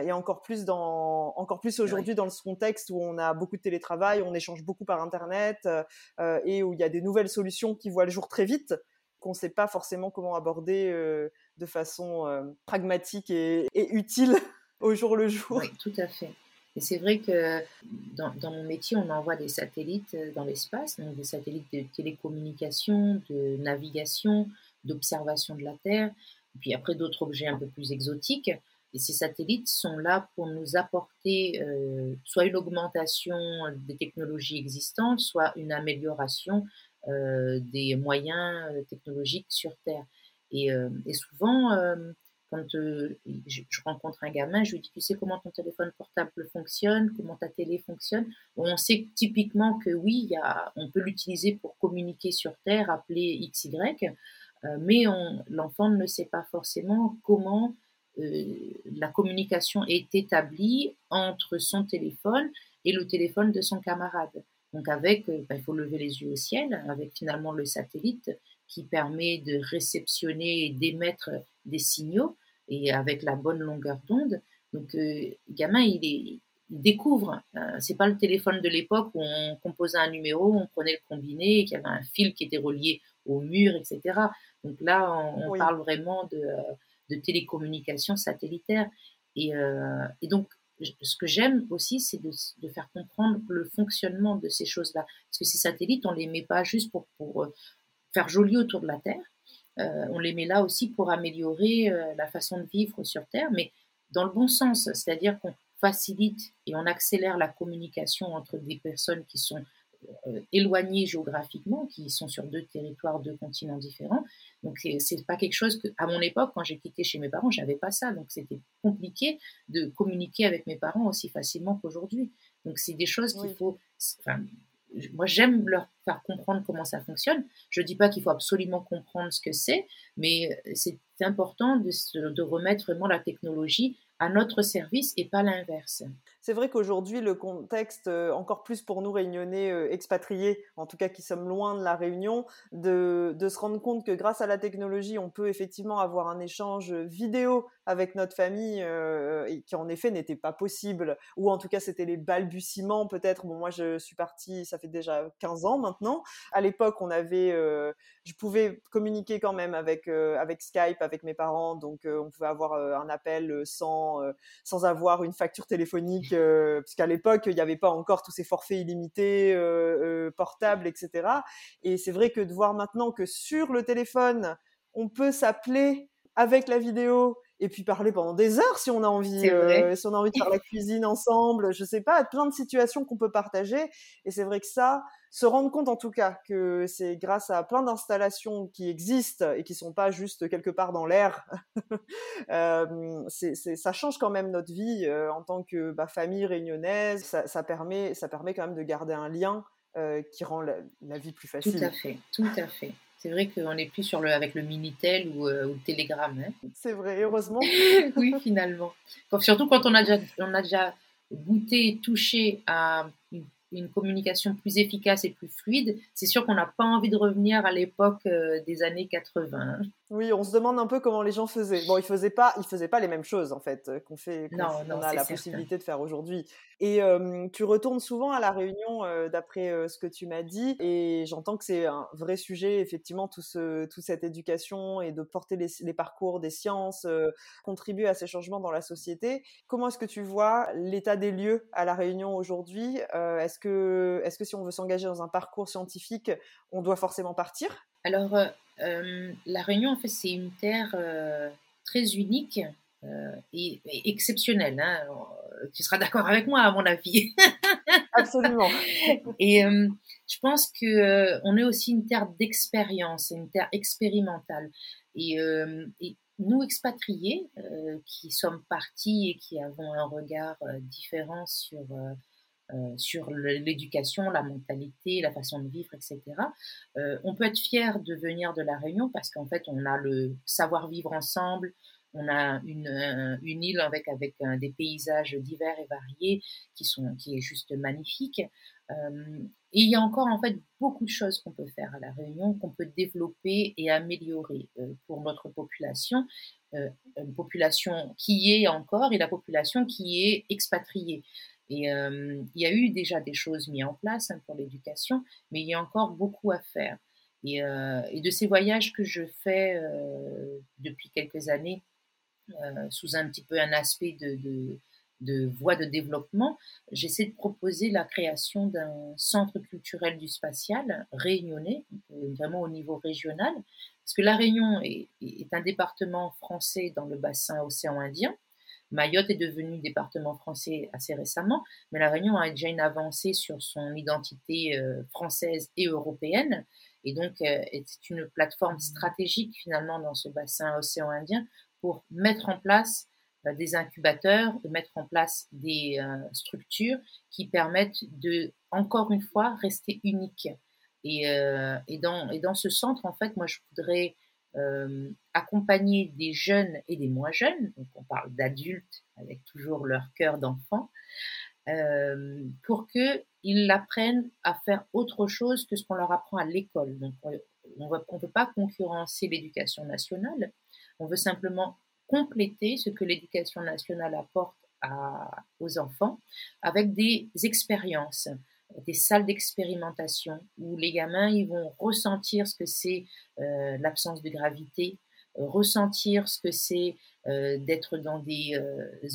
et encore plus dans encore plus aujourd'hui dans ce contexte où on a beaucoup de télétravail, on échange beaucoup par internet euh, et où il y a des nouvelles solutions qui voient le jour très vite qu'on ne sait pas forcément comment aborder euh, de façon euh, pragmatique et, utile <laughs> au jour le jour. Oui, tout à fait. Et c'est vrai que dans, dans, mon métier, on envoie des satellites dans l'espace, donc des satellites de télécommunication, de navigation, d'observation de la Terre, puis après d'autres objets un peu plus exotiques. Et ces satellites sont là pour nous apporter euh, soit une augmentation des technologies existantes, soit une amélioration euh, des moyens euh, technologiques sur Terre. Et, euh, et souvent, euh, quand je, je, rencontre un gamin, je lui dis, tu sais comment ton téléphone portable fonctionne, comment ta télé fonctionne? On sait typiquement que oui, y a, on peut l'utiliser pour communiquer sur Terre, appeler XY, mais l'enfant ne sait pas forcément comment euh, la communication est établie entre son téléphone et le téléphone de son camarade. Donc avec, euh, ben, il faut lever les yeux au ciel, avec finalement le satellite qui permet de réceptionner et d'émettre des signaux et avec la bonne longueur d'onde. Donc euh, gamin, il, est, il découvre. Euh, c'est pas le téléphone de l'époque où on composait un numéro, on prenait le combiné, et qu'il y avait un fil qui était relié au mur, etc. Donc là, on, parle vraiment de de télécommunications satellitaires. Et, euh, et donc, ce que j'aime aussi, c'est de, faire comprendre le fonctionnement de ces choses-là. Parce que ces satellites, on les met pas juste pour, pour, faire joli autour de la Terre. on les met là aussi pour améliorer la façon de vivre sur Terre, mais dans le bon sens, c'est-à-dire qu'on facilite et on accélère la communication entre des personnes qui sont euh, éloignées géographiquement, qui sont sur deux territoires, deux continents différents. Donc c'est pas quelque chose que, à mon époque, quand j'ai quitté chez mes parents, j'avais pas ça. Donc c'était compliqué de communiquer avec mes parents aussi facilement qu'aujourd'hui. Donc c'est des choses qu'il faut. Enfin, moi, j'aime leur faire comprendre comment ça fonctionne. Je ne dis pas qu'il faut absolument comprendre ce que c'est, mais c'est important de, de, remettre vraiment la technologie à notre service et pas l'inverse. C'est vrai qu'aujourd'hui, le contexte, euh, encore plus pour nous réunionnais euh, expatriés, en tout cas qui sommes loin de la Réunion, de, se rendre compte que grâce à la technologie, on peut effectivement avoir un échange vidéo avec notre famille, euh, et qui en effet n'était pas possible, ou en tout cas c'était les balbutiements peut-être. Bon, moi je suis partie, ça fait déjà 15 ans maintenant. À l'époque, on avait, je pouvais communiquer quand même avec, avec Skype, avec mes parents, donc on pouvait avoir un appel sans, sans avoir une facture téléphonique euh, puisqu'à l'époque, il n'y avait pas encore tous ces forfaits illimités, euh, euh, portables, etc. Et c'est vrai que de voir maintenant que sur le téléphone, on peut s'appeler avec la vidéo et puis parler pendant des heures si on a envie, euh, si on a envie de faire la <laughs> cuisine ensemble, je sais pas, plein de situations qu'on peut partager. Et c'est vrai que ça, se rendre compte en tout cas que c'est grâce à plein d'installations qui existent et qui sont pas juste quelque part dans l'air, <laughs> euh, ça change quand même notre vie euh, en tant que bah, famille réunionnaise. Ça, ça, permet, ça permet quand même de garder un lien qui rend la, la vie plus facile. Tout à fait, tout à fait. C'est vrai qu'on n'est plus sur le, avec le Minitel ou, euh, ou le Telegram. Hein. C'est vrai, heureusement. <laughs> oui, finalement. surtout quand on a déjà, on a déjà goûté touché à une une communication plus efficace et plus fluide, c'est sûr qu'on n'a pas envie de revenir à l'époque euh, des années 80. Oui, on se demande un peu comment les gens faisaient. Bon, ils faisaient pas, ils faisaient pas les mêmes choses en fait euh, qu'on fait, qu'on a la possibilité de faire aujourd'hui. Et tu retournes souvent à la réunion euh, d'après ce que tu m'as dit, et j'entends que c'est un vrai sujet effectivement tout ce, toute cette éducation et de porter les, les parcours des sciences, contribuer à ces changements dans la société. Comment est-ce que tu vois l'état des lieux à la réunion aujourd'hui? Est-ce que, est-ce que si on veut s'engager dans un parcours scientifique, on doit forcément partir? Alors, euh, euh, la Réunion, en fait, c'est une terre euh, très unique et, exceptionnelle. Hein. Tu seras d'accord avec moi, à mon avis. <laughs> Absolument. et je pense que on est aussi une terre d'expérience, une terre expérimentale. Et, et nous expatriés, qui sommes partis et qui avons un regard différent sur euh, sur l'éducation, la mentalité, la façon de vivre, etc. Euh, on peut être fier de venir de la Réunion parce qu'en fait, on a le savoir vivre ensemble, on a une, une île avec, avec des paysages divers et variés qui, sont, qui est juste magnifique. Euh, et il y a encore en fait beaucoup de choses qu'on peut faire à la Réunion, qu'on peut développer et améliorer pour notre population, une population qui est encore et la population qui est expatriée. Et il y a eu déjà des choses mises en place hein, pour l'éducation, mais il y a encore beaucoup à faire. Et, de ces voyages que je fais depuis quelques années, sous un petit peu un aspect de, voie de développement, j'essaie de proposer la création d'un centre culturel du spatial réunionnais, vraiment au niveau régional, parce que la Réunion est un département français dans le bassin océan Indien, Mayotte est devenu département français assez récemment, mais la Réunion a déjà une avancée sur son identité euh, française et européenne, et donc euh, c'est une plateforme stratégique finalement dans ce bassin océan Indien pour mettre en place euh, des incubateurs, de mettre en place des structures qui permettent de, encore une fois, rester unique. Et, et, dans, et dans ce centre, en fait, moi, je voudrais euh, accompagner des jeunes et des moins jeunes, donc on parle d'adultes avec toujours leur cœur d'enfant, euh, pour qu'ils apprennent à faire autre chose que ce qu'on leur apprend à l'école. Donc on ne veut pas concurrencer l'éducation nationale, on veut simplement compléter ce que l'éducation nationale apporte aux enfants avec des expériences des salles d'expérimentation où les gamins ils vont ressentir ce que c'est euh, l'absence de gravité, euh, ressentir ce que c'est euh, d'être dans des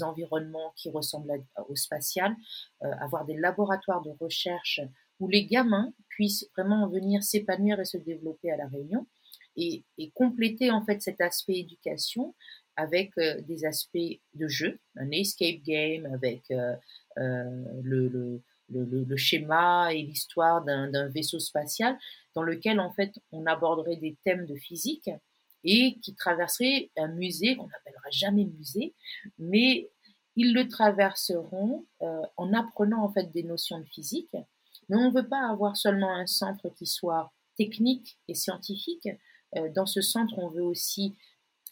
environnements qui ressemblent au spatial, avoir des laboratoires de recherche où les gamins puissent vraiment venir s'épanouir et se développer à la Réunion et, compléter en fait cet aspect éducation avec des aspects de jeu, un escape game avec le, le, schéma et l'histoire d'un vaisseau spatial dans lequel en fait on aborderait des thèmes de physique et qui traverserait un musée qu'on n'appellera jamais musée, mais ils le traverseront en apprenant en fait des notions de physique. Mais on ne veut pas avoir seulement un centre qui soit technique et scientifique. dans ce centre, on veut aussi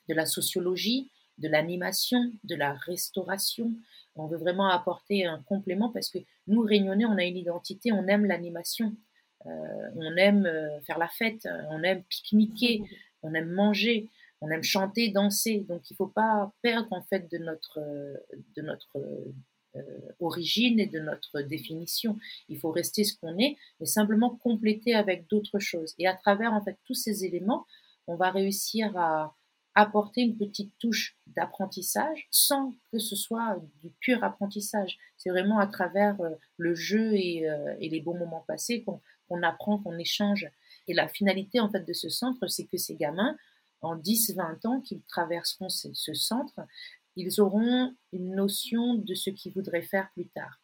de la sociologie, de l'animation, de la restauration. On veut vraiment apporter un complément parce que nous, Réunionnais, on a une identité, on aime l'animation, euh, on aime euh, faire la fête, on aime pique-niquer, on aime manger, on aime chanter, danser. Donc il ne faut pas perdre en fait de notre, de notre euh, origine et de notre définition. Il faut rester ce qu'on est, mais simplement compléter avec d'autres choses. Et à travers en fait tous ces éléments, on va réussir à, apporter une petite touche d'apprentissage sans que ce soit du pur apprentissage. C'est vraiment à travers euh, le jeu euh, et, les bons moments passés qu'on apprend, qu'on échange. Et la finalité en fait de ce centre, c'est que ces gamins, en 10-20 ans qu'ils traverseront ce, ce centre, ils auront une notion de ce qu'ils voudraient faire plus tard.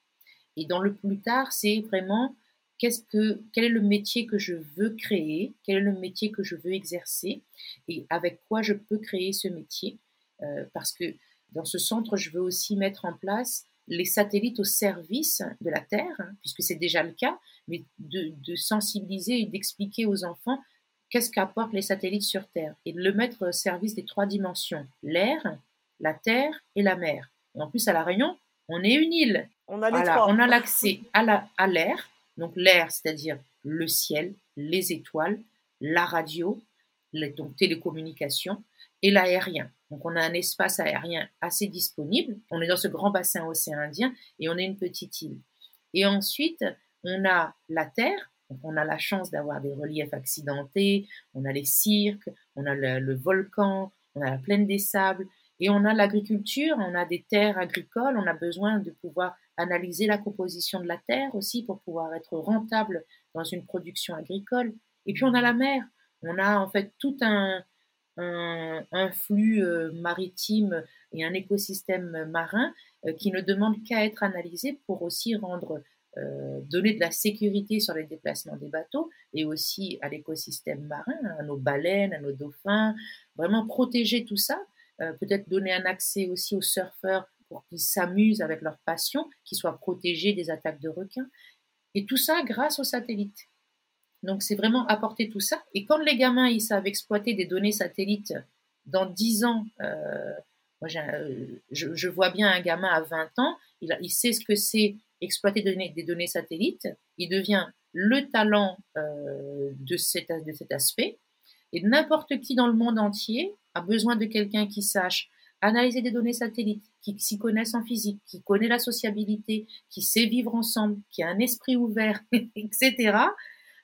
Et dans le plus tard, c'est vraiment qu'est-ce que, quel est le métier que je veux créer, quel est le métier que je veux exercer et avec quoi je peux créer ce métier. Euh, parce que dans ce centre, je veux aussi mettre en place les satellites au service de la Terre, hein, puisque c'est déjà le cas, mais de, de sensibiliser et d'expliquer aux enfants qu'est-ce qu'apportent les satellites sur Terre et de le mettre au service des trois dimensions, l'air, la Terre et la mer. Et en plus, à La Réunion, on est une île. On a, les on a l'accès à l'air, donc l'air, c'est-à-dire le ciel, les étoiles, la radio, les, donc télécommunications, et l'aérien. Donc on a un espace aérien assez disponible. On est dans ce grand bassin océan Indien et on est une petite île. Et ensuite, on a la Terre. Donc on a la chance d'avoir des reliefs accidentés, on a les cirques, on a le volcan, on a la plaine des sables, et on a l'agriculture, on a des terres agricoles, on a besoin de pouvoir analyser la composition de la terre aussi pour pouvoir être rentable dans une production agricole. Et puis on a la mer, on a en fait tout un, flux euh, maritime et un écosystème marin euh, qui ne demande qu'à être analysé pour aussi rendre euh, donner de la sécurité sur les déplacements des bateaux et aussi à l'écosystème marin, à nos baleines, à nos dauphins, vraiment protéger tout ça, peut-être donner un accès aussi aux surfeurs pour qu'ils s'amusent avec leur passion, qu'ils soient protégés des attaques de requins. Et tout ça grâce aux satellites. Donc c'est vraiment apporter tout ça. Et quand les gamins ils savent exploiter des données satellites dans 10 ans, euh, moi euh, je, vois bien un gamin à 20 ans, il, sait ce que c'est exploiter des données, des données, satellites, il devient le talent euh, de, cet, de cet aspect. Et n'importe qui dans le monde entier a besoin de quelqu'un qui sache analyser des données satellites, qui s'y connaissent en physique, qui connaît la sociabilité, qui sait vivre ensemble, qui a un esprit ouvert, <laughs> etc.,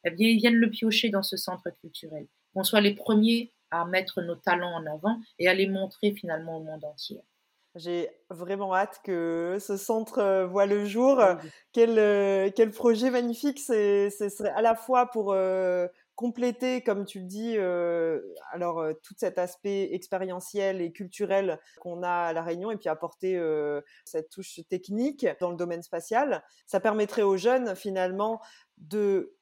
eh bien, ils viennent le piocher dans ce centre culturel. Qu'on soit les premiers à mettre nos talents en avant et à les montrer finalement au monde entier. J'ai vraiment hâte que ce centre euh, voit le jour. Quel, euh, quel projet magnifique! Ce serait à la fois pour euh, compléter, comme tu le dis, euh, alors euh, tout cet aspect expérientiel et culturel qu'on a à la Réunion, et puis apporter euh, cette touche technique dans le domaine spatial, ça permettrait aux jeunes finalement de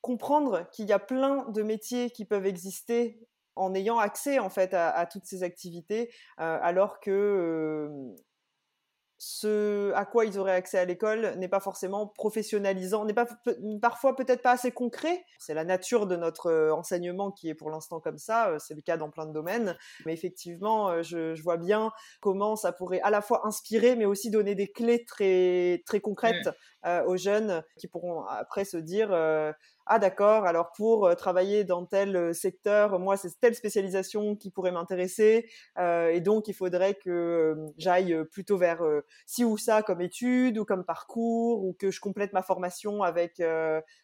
comprendre qu'il y a plein de métiers qui peuvent exister en ayant accès en fait à, à toutes ces activités, alors que ce à quoi ils auraient accès à l'école n'est pas forcément professionnalisant, n'est pas parfois peut-être pas assez concret. C'est la nature de notre euh, enseignement qui est pour l'instant comme ça, euh, c'est le cas dans plein de domaines. Mais effectivement, euh, je, je, vois bien comment ça pourrait à la fois inspirer, mais aussi donner des clés très très concrètes aux jeunes qui pourront après se dire ah d'accord, alors pour euh, travailler dans tel euh, secteur, moi c'est telle spécialisation qui pourrait m'intéresser, euh, et donc il faudrait que j'aille plutôt vers ci ou ça comme étude ou comme parcours, ou que je complète ma formation avec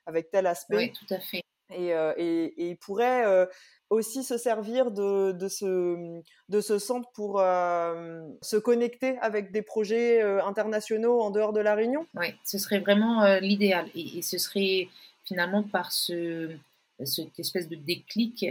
avec tel aspect. Oui, tout à fait. Et, et, et, il pourrait aussi se servir de, de, ce, de ce centre pour se connecter avec des projets internationaux en dehors de la Réunion Oui, ce serait vraiment l'idéal. Et, et, ce serait finalement par ce, cette espèce de déclic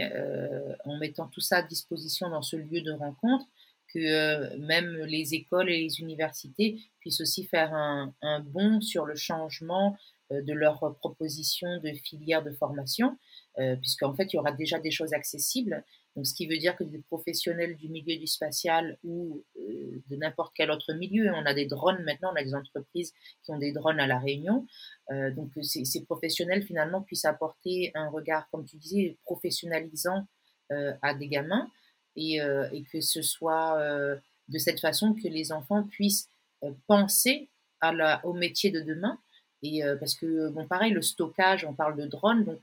en mettant tout ça à disposition dans ce lieu de rencontre que euh, même les écoles et les universités puissent aussi faire un, bond sur le changement euh, de leurs propositions de filières de formation, euh, puisqu'en fait, il y aura déjà des choses accessibles. Donc, ce qui veut dire que des professionnels du milieu du spatial ou de n'importe quel autre milieu, on a des drones maintenant, on a des entreprises qui ont des drones à la Réunion. donc, ces, ces, professionnels finalement puissent apporter un regard, comme tu disais, professionnalisant à des gamins euh, et, que ce soit euh, de cette façon que les enfants puissent euh, penser à la, au métier de demain. Et parce que, bon, pareil, le stockage, on parle de drone. Donc,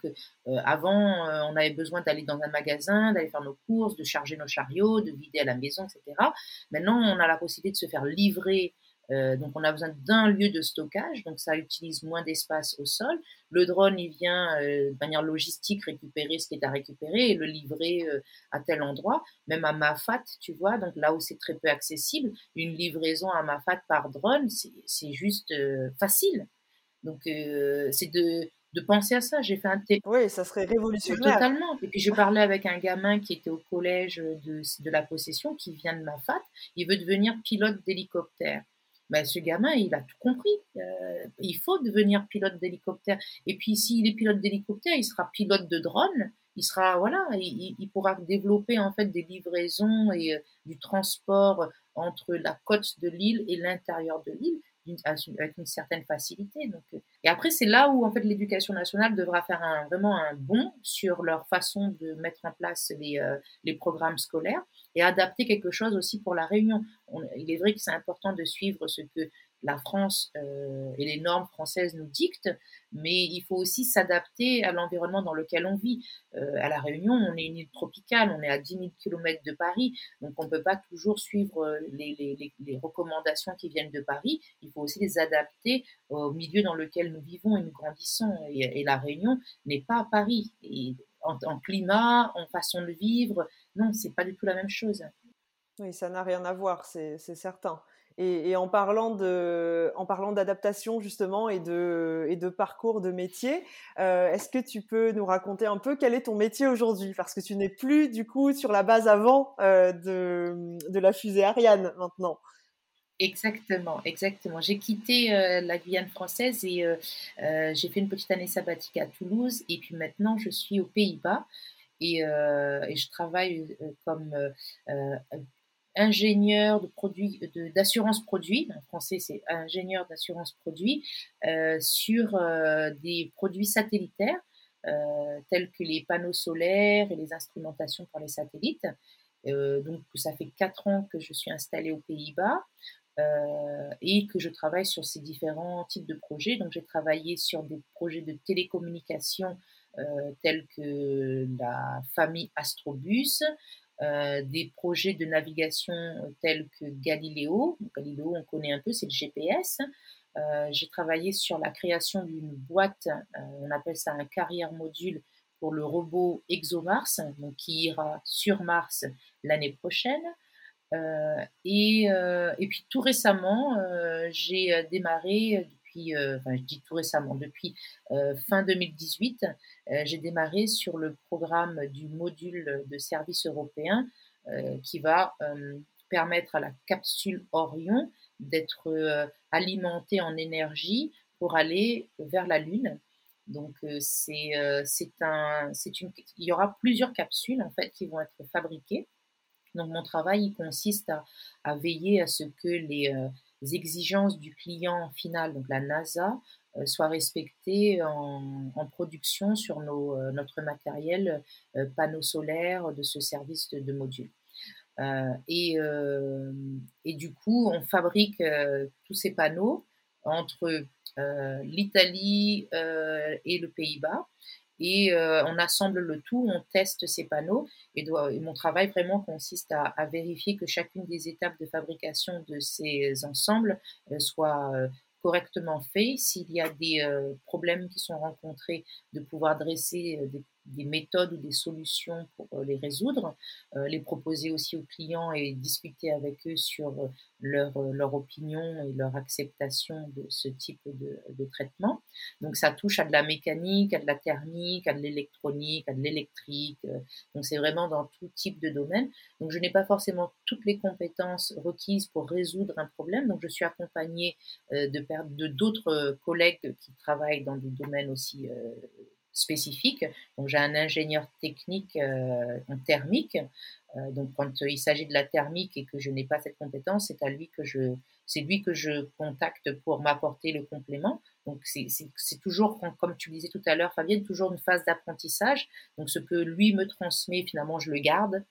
avant, on avait besoin d'aller dans un magasin, d'aller faire nos courses, de charger nos chariots, de vider à la maison, etc. Maintenant, on a la possibilité de se faire livrer euh, donc on a besoin d'un lieu de stockage, donc ça utilise moins d'espace au sol. Le drone, il vient euh, de manière logistique récupérer ce qui est à récupérer et le livrer euh, à tel endroit. Même à Mafat, tu vois, donc là où c'est très peu accessible, une livraison à Mafat par drone, c'est juste facile. Donc c'est de de penser à ça. J'ai fait un Oui, ça serait révolutionnaire. Totalement. Et puis je parlais avec un gamin qui était au collège de, de la possession, qui vient de Mafat. Il veut devenir pilote d'hélicoptère ben, ce gamin, il a tout compris. Euh, il faut devenir pilote d'hélicoptère. Et puis, s'il est pilote d'hélicoptère, il sera pilote de drone. Il sera, voilà, il, il pourra développer en fait des livraisons et euh, du transport entre la côte de l'île et l'intérieur de l'île une certaine facilité. Euh, et après, c'est là où en fait l'éducation nationale devra faire vraiment un bond sur leur façon de mettre en place les, euh, les programmes scolaires et adapter quelque chose aussi pour la Réunion. il est vrai que c'est important de suivre ce que la France euh, et les normes françaises nous dictent, mais il faut aussi s'adapter à l'environnement dans lequel on vit. Euh, à La Réunion, on est une île tropicale, on est à 10 000 km de Paris, donc on ne peut pas toujours suivre euh, les, recommandations qui viennent de Paris, il faut aussi les adapter au milieu dans lequel nous vivons et nous grandissons. Et, et La Réunion n'est pas à Paris. Et en, en, climat, en façon de vivre, non, c'est pas du tout la même chose. Oui, ça n'a rien à voir, c'est certain. Et, en parlant de, en parlant d'adaptation justement et de, et de parcours de métier, euh, est-ce que tu peux nous raconter un peu quel est ton métier aujourd'hui? Parce que tu n'es plus du coup sur la base avant euh, de, de la fusée Ariane maintenant. Exactement, exactement. J'ai quitté euh, la Guyane française et j'ai fait une petite année sabbatique à Toulouse et puis maintenant je suis aux Pays-Bas et, et, je travaille comme ingénieur de produits, d'assurance produit, en français c'est ingénieur d'assurance produit, euh, sur euh, des produits satellitaires euh, tels que les panneaux solaires et les instrumentations pour les satellites. donc ça fait quatre ans que je suis installée aux Pays-Bas. et que je travaille sur ces différents types de projets. Donc, j'ai travaillé sur des projets de télécommunication tels que la famille Astrobus, euh, des projets de navigation tels que Galileo. Galileo, on connaît un peu, c'est le GPS. Euh, j'ai travaillé sur la création d'une boîte, euh, on appelle ça un carrière module pour le robot ExoMars, donc qui ira sur Mars l'année prochaine. Et, puis tout récemment, j'ai démarré euh, je dis tout récemment, depuis euh, fin 2018, euh, j'ai démarré sur le programme du module de service européen qui va permettre à la capsule Orion d'être alimentée en énergie pour aller vers la Lune. Donc c'est un c'est une il y aura plusieurs capsules en fait qui vont être fabriquées. Donc mon travail il consiste à veiller à ce que les exigences du client final, donc la NASA, euh, soient respectées en, production sur nos, euh, notre matériel euh, panneaux solaires de ce service de, module. et, et, du coup, on fabrique tous ces panneaux entre l'Italie et le Pays-Bas et euh, on assemble le tout, on teste ces panneaux et, mon travail vraiment consiste à, vérifier que chacune des étapes de fabrication de ces ensembles euh, soit euh, correctement fait, s'il y a des problèmes qui sont rencontrés, de pouvoir dresser des des méthodes ou des solutions pour euh, les résoudre, euh, les proposer aussi aux clients et discuter avec eux sur euh, leur, leur opinion et leur acceptation de ce type de, de, traitement. Donc ça touche à de la mécanique, à de la thermique, à de l'électronique, à de l'électrique. Donc c'est vraiment dans tout type de domaine. Donc je n'ai pas forcément toutes les compétences requises pour résoudre un problème. Donc je suis accompagnée de d'autres collègues qui travaillent dans des domaines aussi spécifique. Donc j'ai un ingénieur technique euh, en thermique. Euh, donc quand il s'agit de la thermique et que je n'ai pas cette compétence, c'est à lui que je c'est lui que je contacte pour m'apporter le complément. Donc c'est toujours, comme tu le disais tout à l'heure, Fabienne, toujours une phase d'apprentissage. Donc ce que lui me transmet, finalement, je le garde.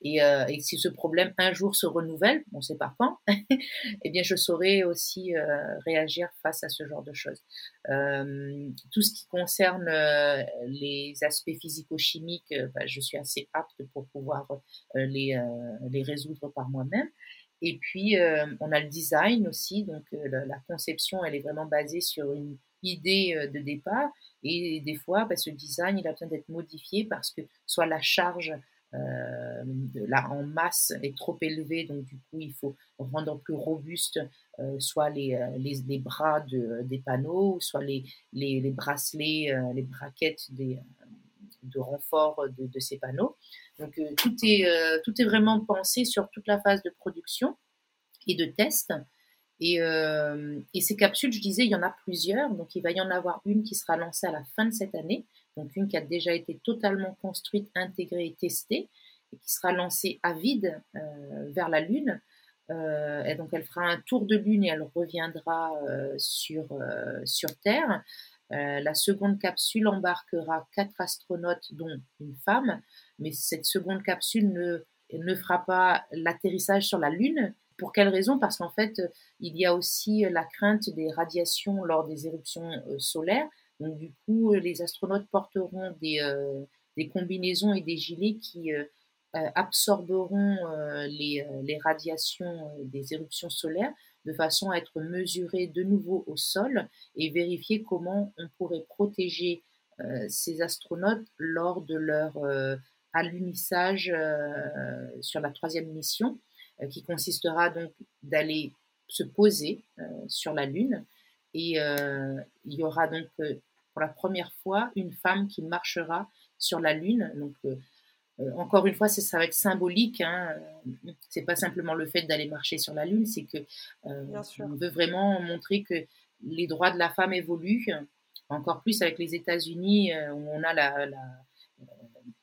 Et, euh, si ce problème un jour se renouvelle, on ne sait pas quand, <laughs> eh bien je saurai aussi euh, réagir face à ce genre de choses. Euh, tout ce qui concerne les aspects physico-chimiques, bah, je suis assez apte pour pouvoir les résoudre par moi-même. Et puis, euh, on a le design aussi. Donc, euh, la, conception, elle est vraiment basée sur une idée euh, de départ. Et des fois, bah, ce design, il a besoin d'être modifié parce que soit la charge en masse est trop élevée, donc du coup, il faut rendre plus robuste soit les, bras de, des panneaux, soit les, les, bracelets, les braquettes de renfort de ces panneaux. Donc euh, tout, est, euh, tout est vraiment pensé sur toute la phase de production et de test. Et, euh, et, ces capsules, je disais, il y en a plusieurs. Donc, il va y en avoir une qui sera lancée à la fin de cette année. Donc, une qui a déjà été totalement construite, intégrée et testée, et qui sera lancée à vide vers la Lune. et donc, elle fera un tour de Lune et elle reviendra sur, sur Terre. La seconde capsule embarquera quatre astronautes, dont une femme, mais cette seconde capsule ne, ne fera pas l'atterrissage sur la Lune. Pour quelle raison? Parce qu'en fait, il y a aussi la crainte des radiations lors des éruptions euh, solaires. Donc du coup, les astronautes porteront des, euh, des combinaisons et des gilets qui euh, absorberont les, les, radiations des éruptions solaires de façon à être mesurés de nouveau au sol et vérifier comment on pourrait protéger ces astronautes lors de leur à l'unissage euh, sur la troisième mission, euh, qui consistera donc d'aller se poser euh, sur la Lune. Et il y aura donc pour la première fois une femme qui marchera sur la Lune. Donc, encore une fois, ça va être symbolique. Hein. C'est pas simplement le fait d'aller marcher sur la Lune, c'est que on veut vraiment montrer que les droits de la femme évoluent. Encore plus avec les États-Unis, où on a la,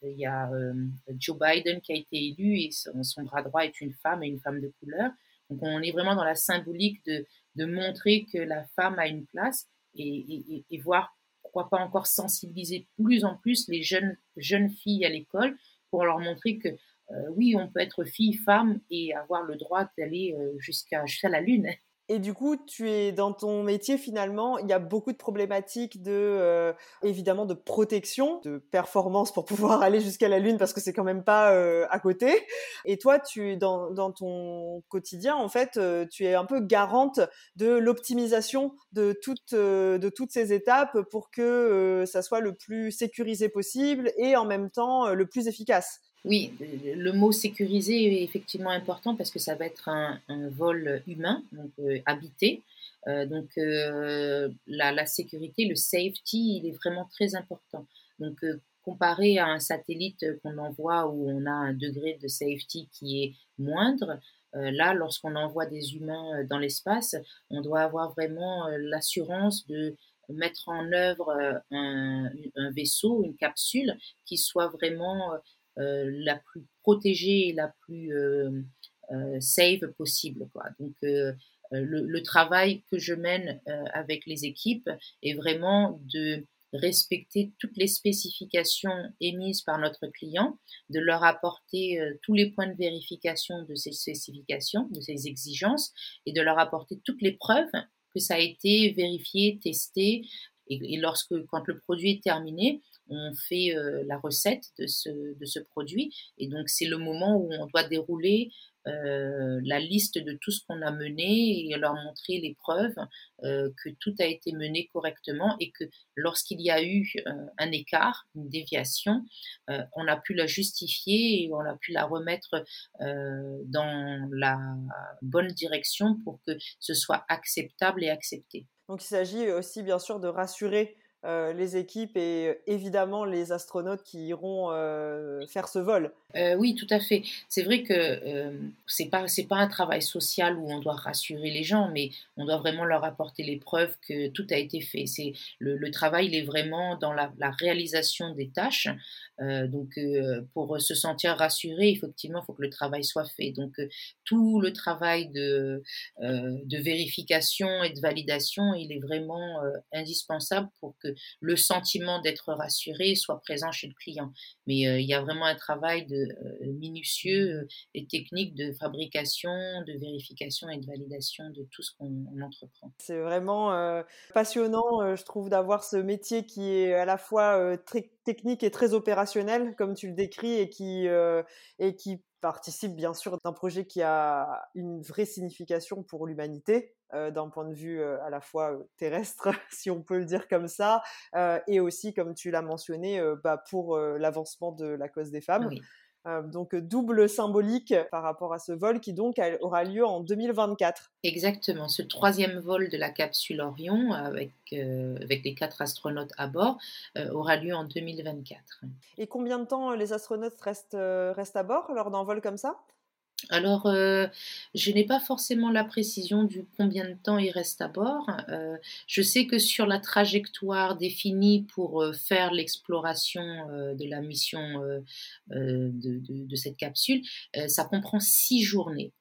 il y a euh, Joe Biden qui a été élu et son, bras droit est une femme et une femme de couleur. Donc on est vraiment dans la symbolique de, de montrer que la femme a une place et, et, voir pourquoi pas encore sensibiliser plus en plus les jeunes, jeunes filles à l'école pour leur montrer que euh, oui, on peut être fille, femme et avoir le droit d'aller euh, jusqu'à jusqu'à la lune. Et du coup, tu es dans ton métier finalement, il y a beaucoup de problématiques de euh, évidemment de protection, de performance pour pouvoir <laughs> aller jusqu'à la lune parce que c'est quand même pas euh, à côté. Et toi, tu dans, dans ton quotidien en fait, euh, tu es un peu garante de l'optimisation de toutes de toutes ces étapes pour que ça soit le plus sécurisé possible et en même temps le plus efficace. Oui, le mot sécurisé est effectivement important parce que ça va être un, vol humain, donc euh, habité. Euh, donc euh, la, sécurité, le safety, il est vraiment très important. Donc comparé à un satellite qu'on envoie où on a un degré de safety qui est moindre, là, lorsqu'on envoie des humains dans l'espace, on doit avoir vraiment l'assurance de mettre en œuvre un, vaisseau, une capsule qui soit vraiment la plus protégée et la plus euh, euh, safe possible. Quoi. Donc, le, le, travail que je mène avec les équipes est vraiment de respecter toutes les spécifications émises par notre client, de leur apporter tous les points de vérification de ces spécifications, de ces exigences, et de leur apporter toutes les preuves que ça a été vérifié, testé, et, lorsque, quand le produit est terminé, on fait la recette de ce, produit. Et donc, c'est le moment où on doit dérouler euh, la liste de tout ce qu'on a mené et leur montrer les preuves euh, que tout a été mené correctement et que lorsqu'il y a eu euh, un écart, une déviation, on a pu la justifier et on a pu la remettre dans la bonne direction pour que ce soit acceptable et accepté. Donc il s'agit aussi bien sûr de rassurer euh, les équipes et euh, évidemment les astronautes qui iront euh, faire ce vol. oui, tout à fait. C'est vrai que c'est pas c'est pas un travail social où on doit rassurer les gens, mais on doit vraiment leur apporter les preuves que tout a été fait. C'est le, travail, il est vraiment dans la, réalisation des tâches. Donc, pour se sentir rassuré, effectivement, il faut que le travail soit fait. Donc, tout le travail de vérification et de validation, il est vraiment indispensable pour que le sentiment d'être rassuré soit présent chez le client. Mais euh, il y a vraiment un travail de, euh, minutieux euh, et technique de fabrication, de vérification et de validation de tout ce qu'on entreprend. C'est vraiment passionnant, je trouve, d'avoir ce métier qui est à la fois très technique et très opérationnel, comme tu le décris, et qui, et qui participe bien sûr d'un projet qui a une vraie signification pour l'humanité, euh, d'un point de vue euh, à la fois euh, terrestre, <laughs> si on peut le dire comme ça, et aussi, comme tu l'as mentionné, bah, pour l'avancement de la cause des femmes. Euh, donc double symbolique par rapport à ce vol qui donc aura lieu en 2024. Exactement, ce troisième vol de la capsule Orion avec, euh, avec les quatre astronautes à bord euh, aura lieu en 2024. Et combien de temps les astronautes restent, restent à bord lors d'un vol comme ça? Alors, euh, je n'ai pas forcément la précision du combien de temps il reste à bord. Euh, je sais que sur la trajectoire définie pour euh, faire l'exploration de la mission de, cette capsule, ça comprend six journées.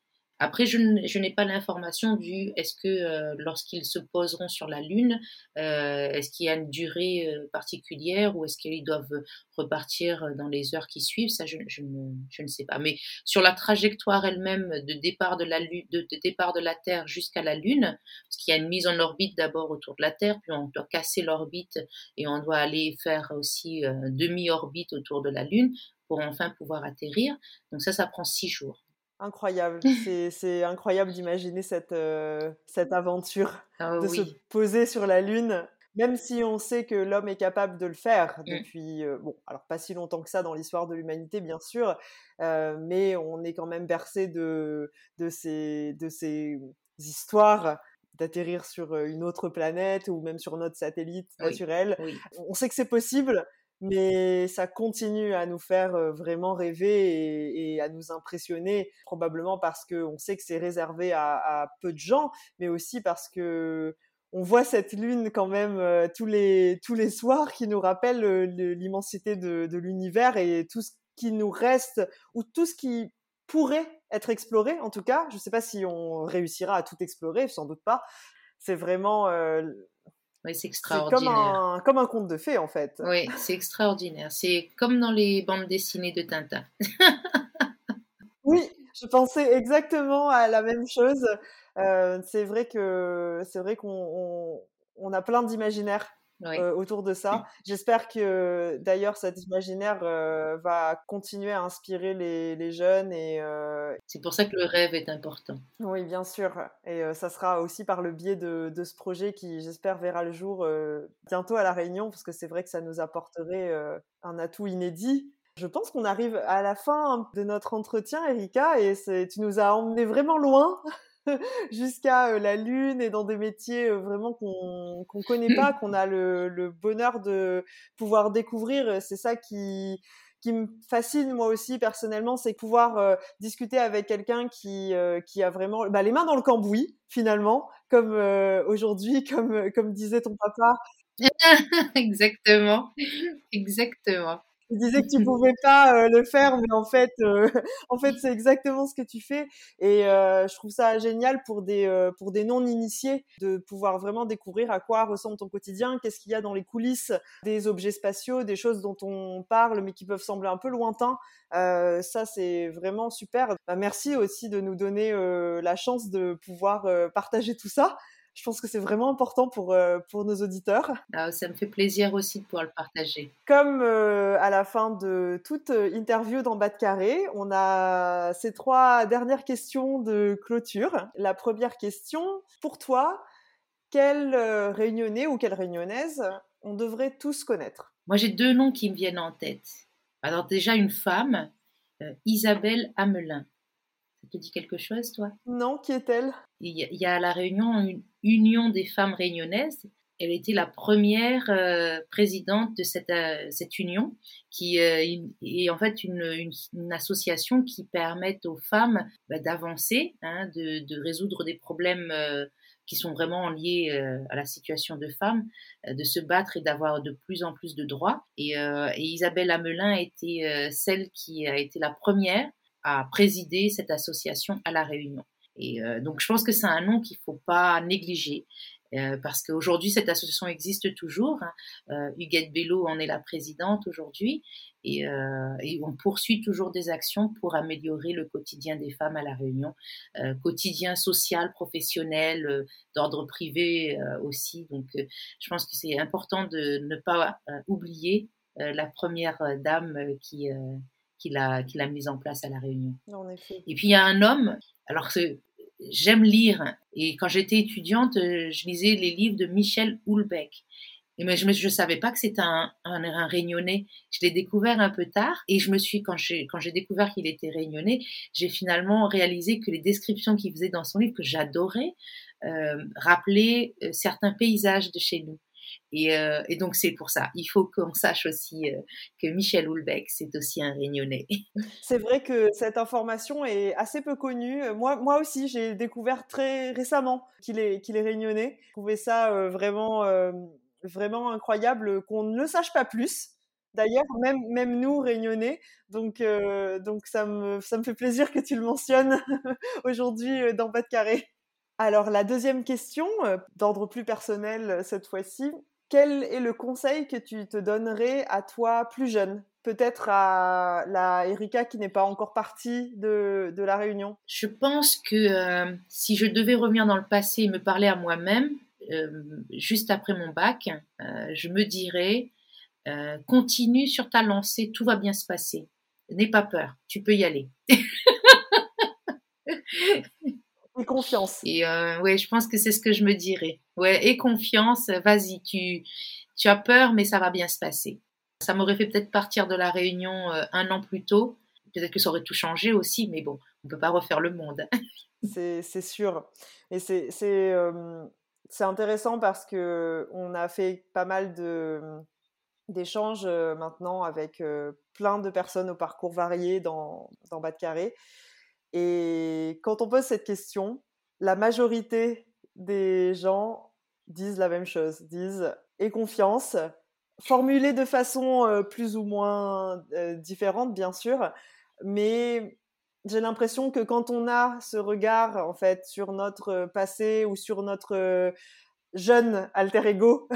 Après, je, n'ai pas l'information du est-ce que euh, lorsqu'ils se poseront sur la Lune, euh, est-ce qu'il y a une durée euh, particulière ou est-ce qu'ils doivent repartir dans les heures qui suivent? Ça, je, ne, sais pas. Mais sur la trajectoire elle-même de départ de la, de, départ de la Terre jusqu'à la Lune, parce qu'il y a une mise en orbite d'abord autour de la Terre, puis on doit casser l'orbite et on doit aller faire aussi demi-orbite autour de la Lune pour enfin pouvoir atterrir. Donc ça, ça prend six jours. Incroyable, <laughs> c'est incroyable d'imaginer cette, euh, cette aventure, ah de se poser sur la Lune, même si on sait que l'homme est capable de le faire mmh. depuis, euh, bon, alors pas si longtemps que ça dans l'histoire de l'humanité, bien sûr, euh, mais on est quand même bercé de, de, ces, de ces histoires d'atterrir sur une autre planète ou même sur notre satellite naturel. On sait que c'est possible, mais ça continue à nous faire vraiment rêver et, à nous impressionner, probablement parce qu'on sait que c'est réservé à, peu de gens, mais aussi parce que on voit cette lune quand même tous les tous les soirs qui nous rappelle l'immensité de, de l'univers et tout ce qui nous reste ou tout ce qui pourrait être exploré en tout cas. Je ne sais pas si on réussira à tout explorer, sans doute pas. C'est vraiment oui, c'est extraordinaire. Comme un, comme un conte de fées, en fait. Oui, c'est extraordinaire. C'est comme dans les bandes dessinées de Tintin. <laughs> oui, je pensais exactement à la même chose. Euh, c'est vrai que c'est vrai qu'on on a plein d'imaginaires euh, autour de ça. J'espère que d'ailleurs cet imaginaire euh, va continuer à inspirer les, les jeunes et euh, c'est pour ça que le rêve est important. Oui, bien sûr. Et ça sera aussi par le biais de, de ce projet qui, j'espère, verra le jour bientôt à la Réunion parce que c'est vrai que ça nous apporterait un atout inédit. Je pense qu'on arrive à la fin de notre entretien, Erika, et tu nous as emmené vraiment loin. <laughs> jusqu'à la lune et dans des métiers vraiment qu'on qu'on connaît pas, <clears throat> qu'on a le, le, bonheur de pouvoir découvrir. C'est ça qui qui me fascine moi aussi personnellement, c'est pouvoir discuter avec quelqu'un qui qui a vraiment bah, les mains dans le cambouis finalement, comme aujourd'hui, <laughs> comme comme disait ton papa. <laughs> exactement, exactement tu disais que tu pouvais pas euh, le faire, mais en fait, euh, <laughs> en fait, c'est exactement ce que tu fais. Et euh, je trouve ça génial pour des pour des non initiés de pouvoir vraiment découvrir à quoi ressemble ton quotidien, qu'est-ce qu'il y a dans les coulisses des objets spatiaux, des choses dont on parle mais qui peuvent sembler un peu lointains. ça, c'est vraiment super. Bah, merci aussi de nous donner la chance de pouvoir partager tout ça. Je pense que c'est vraiment important pour, euh, pour nos auditeurs. Ah, ça me fait plaisir aussi de pouvoir le partager. Comme euh, à la fin de toute interview dans Bas de Carré, on a ces trois dernières questions de clôture. La première question, pour toi, quel réunionnais ou quelle réunionnaise on devrait tous connaître? Moi, j'ai deux noms qui me viennent en tête. Alors déjà, une femme, Isabelle Hamelin. Ça te dit quelque chose, toi? Non, qui est-elle? Il y, a à La Réunion une union des femmes réunionnaises. Elle était la première euh, présidente de cette, euh, cette union, qui euh, est en fait une, une, association qui permet aux femmes bah, d'avancer, hein, de, de, résoudre des problèmes qui sont vraiment liés à la situation de femmes, de se battre et d'avoir de plus en plus de droits. Et, et Isabelle Amelin était celle qui a été la première à présider cette association à La Réunion. Et euh, donc, je pense que c'est un nom qu'il ne faut pas négliger. Euh, parce qu'aujourd'hui, cette association existe toujours. Hein. Euh, Huguette Bello en est la présidente aujourd'hui. Et, euh, et, on poursuit toujours des actions pour améliorer le quotidien des femmes à La Réunion, euh, quotidien social, professionnel, euh, d'ordre privé aussi. Donc, je pense que c'est important de ne pas oublier la première dame qui qui l'a qui l'a mise en place à la Réunion. Et puis il y a un homme. Alors j'aime lire et quand j'étais étudiante, euh, je lisais les livres de Michel Houellebecq. Et mais je ne savais pas que c'était un, un, réunionnais. Je l'ai découvert un peu tard et je me suis quand j'ai quand j'ai découvert qu'il était réunionnais, j'ai finalement réalisé que les descriptions qu'il faisait dans son livre que j'adorais euh, rappelaient euh, certains paysages de chez nous. Et, euh, et, donc c'est pour ça. Il faut qu'on sache aussi euh, que Michel Houellebecq, c'est aussi un Réunionnais. <laughs> C'est vrai que cette information est assez peu connue. Moi, moi aussi, j'ai découvert très récemment qu'il est, qu'il est Réunionnais. Je trouvais ça euh, vraiment, vraiment incroyable qu'on ne le sache pas plus. D'ailleurs, même, même nous, Réunionnais. Donc, donc ça, me, ça me fait plaisir que tu le mentionnes <laughs> aujourd'hui dans Pas de Carré. Alors, la deuxième question, d'ordre plus personnel cette fois-ci, quel est le conseil que tu te donnerais à toi plus jeune? Peut-être à la Erika qui n'est pas encore partie de, la réunion Je pense que euh, si je devais revenir dans le passé et me parler à moi-même, euh, juste après mon bac, euh, je me dirais continue sur ta lancée, tout va bien se passer. N'aie pas peur, tu peux y aller. <laughs> Et confiance. Et euh, ouais, je pense que c'est ce que je me dirais. Ouais, et confiance, vas-y, tu, tu as peur, mais ça va bien se passer. Ça m'aurait fait peut-être partir de la Réunion euh, un an plus tôt. Peut-être que ça aurait tout changé aussi, mais bon, on peut pas refaire le monde. <laughs> c'est sûr. Et c'est euh, intéressant parce que on a fait pas mal de d'échanges maintenant avec plein de personnes au parcours varié dans, dans Bas de Carré. Et quand on pose cette question, la majorité des gens disent la même chose, disent et confiance, formulée de façon plus ou moins différente, bien sûr, mais j'ai l'impression que quand on a ce regard en fait sur notre passé ou sur notre jeune alter ego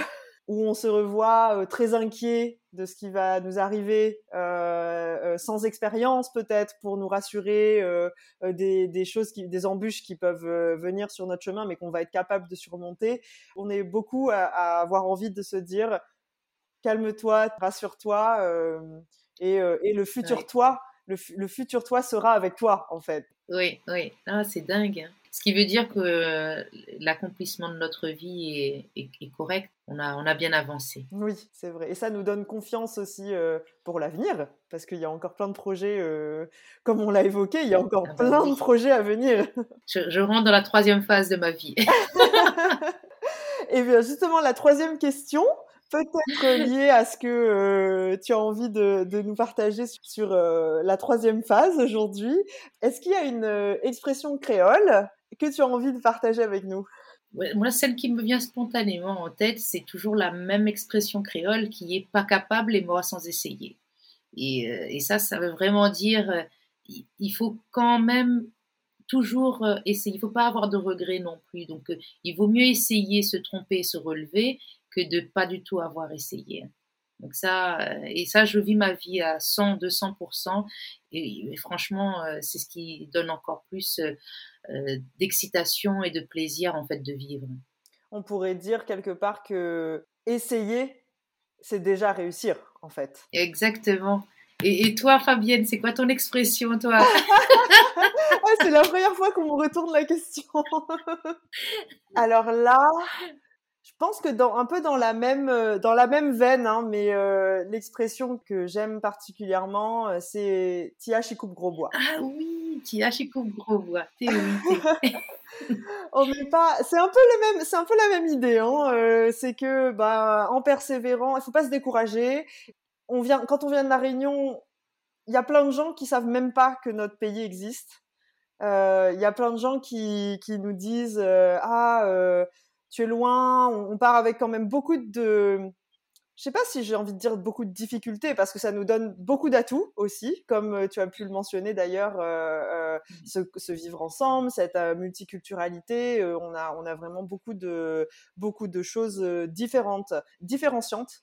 où on se revoit euh, très inquiet de ce qui va nous arriver, euh, euh, sans expérience peut-être pour nous rassurer des, des, choses, qui, des embûches qui peuvent venir sur notre chemin, mais qu'on va être capable de surmonter. On est beaucoup à, avoir envie de se dire calme-toi, rassure-toi, et, et, le futur toi, le, le, futur toi sera avec toi en fait. Oui, oui, ah, c'est dingue. Hein. Ce qui veut dire que euh, l'accomplissement de notre vie est, correct. On a, on a bien avancé. Oui, c'est vrai. Et ça nous donne confiance aussi euh, pour l'avenir, parce qu'il y a encore plein de projets, euh, comme on l'a évoqué, il y a encore ah bah plein de projets à venir. <laughs> Je, je rentre dans la troisième phase de ma vie. <laughs> Et bien justement, la troisième question, peut-être lié à ce que euh, tu as envie de, nous partager sur euh, la troisième phase aujourd'hui. Est-ce qu'il y a une euh, expression créole que tu as envie de partager avec nous? Moi, celle qui me vient spontanément en tête, c'est toujours la même expression créole qui est pas capable et moi sans essayer. Et, et ça, ça veut vraiment dire il faut quand même toujours essayer. Il faut pas avoir de regrets non plus. Donc, il vaut mieux essayer, se tromper, se relever, que de pas du tout avoir essayé. Donc ça, euh, et ça, je vis ma vie à 100, 200%. Et, et franchement, euh, c'est ce qui donne encore plus euh, d'excitation et de plaisir en fait de vivre. on pourrait dire quelque part que essayer, c'est déjà réussir, en fait. Exactement. Et, toi, Fabienne, c'est quoi ton expression, toi? <laughs> C'est la première fois qu'on me retourne la question. <laughs> Alors là, je pense que dans un peu dans la même euh, dans la même veine, hein, mais euh, l'expression que j'aime particulièrement, euh, c'est Tia coupe gros bois. Ah oui, Tia coupe gros bois. On <laughs> met pas. C'est un peu le même. C'est un peu la même idée. Hein, c'est que bah en persévérant, il faut pas se décourager on vient, quand on vient de la Réunion, il y a plein de gens qui savent même pas que notre pays existe. Euh, il y a plein de gens qui, qui nous disent euh, ah euh, tu es loin. On, part avec quand même beaucoup de je sais pas si j'ai envie de dire beaucoup de difficultés parce que ça nous donne beaucoup d'atouts aussi, comme tu as pu le mentionner d'ailleurs, euh, ce, ce, vivre ensemble, cette multiculturalité. on a on a vraiment beaucoup de beaucoup de choses différentes, différenciantes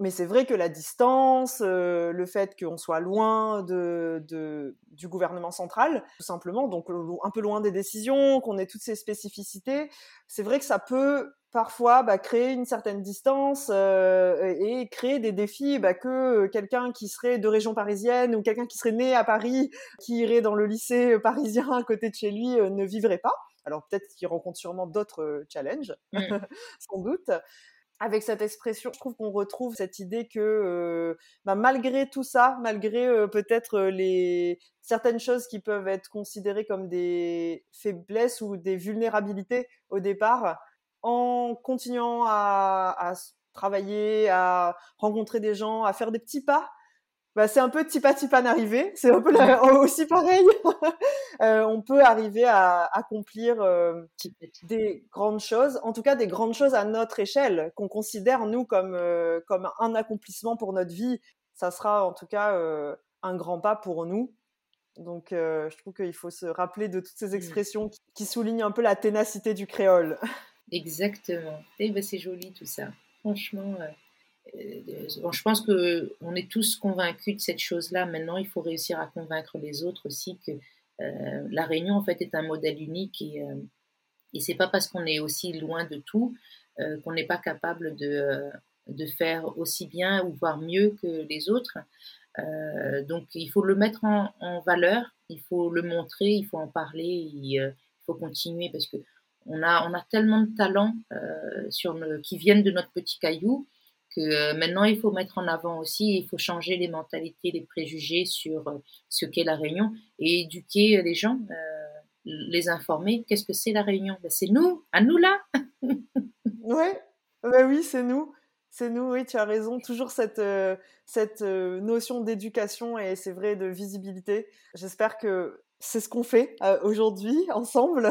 mais c'est vrai que la distance, euh, le fait qu'on soit loin de, de, du gouvernement central, tout simplement, donc un peu loin des décisions, qu'on ait toutes ces spécificités, c'est vrai que ça peut parfois bah, créer une certaine distance euh, et créer des défis bah, que quelqu'un qui serait de région parisienne ou quelqu'un qui serait né à Paris, qui irait dans le lycée parisien à côté de chez lui, euh, ne vivrait pas. Alors peut-être qu'il rencontre sûrement d'autres challenges, mmh. <laughs> sans doute avec cette expression, je trouve qu'on retrouve cette idée que bah, malgré tout ça, malgré peut-être les certaines choses qui peuvent être considérées comme des faiblesses ou des vulnérabilités au départ, en continuant à travailler, à rencontrer des gens, à faire des petits pas, bah, c'est un peu tipa tipa arrivé. C'est un peu <laughs> aussi pareil. <laughs> euh, on peut arriver à accomplir euh, des grandes choses, en tout cas des grandes choses à notre échelle, qu'on considère nous comme euh, comme un accomplissement pour notre vie. Ça sera en tout cas un grand pas pour nous. Donc, je trouve qu'il faut se rappeler de toutes ces mmh. expressions qui, qui soulignent un peu la ténacité du créole. <laughs> Exactement. Et eh ben c'est joli tout ça. Franchement. Bon, je pense que on est tous convaincus de cette chose-là. Maintenant, il faut réussir à convaincre les autres aussi que euh, la Réunion en fait est un modèle unique et, euh, et c'est pas parce qu'on est aussi loin de tout euh, qu'on n'est pas capable de, faire aussi bien ou voire mieux que les autres. donc, il faut le mettre en, valeur, il faut le montrer, il faut en parler, il faut continuer parce que on a, tellement de talents qui viennent de notre petit caillou que euh, maintenant il faut mettre en avant aussi, il faut changer les mentalités, les préjugés sur euh, ce qu'est la Réunion et éduquer les gens, euh, les informer. Qu'est-ce que c'est la Réunion ben, C'est nous, à nous là. <laughs> ouais, ben oui, c'est nous. C'est nous, oui, tu as raison. Toujours cette, cette notion d'éducation et c'est vrai de visibilité. J'espère que c'est ce qu'on fait aujourd'hui ensemble.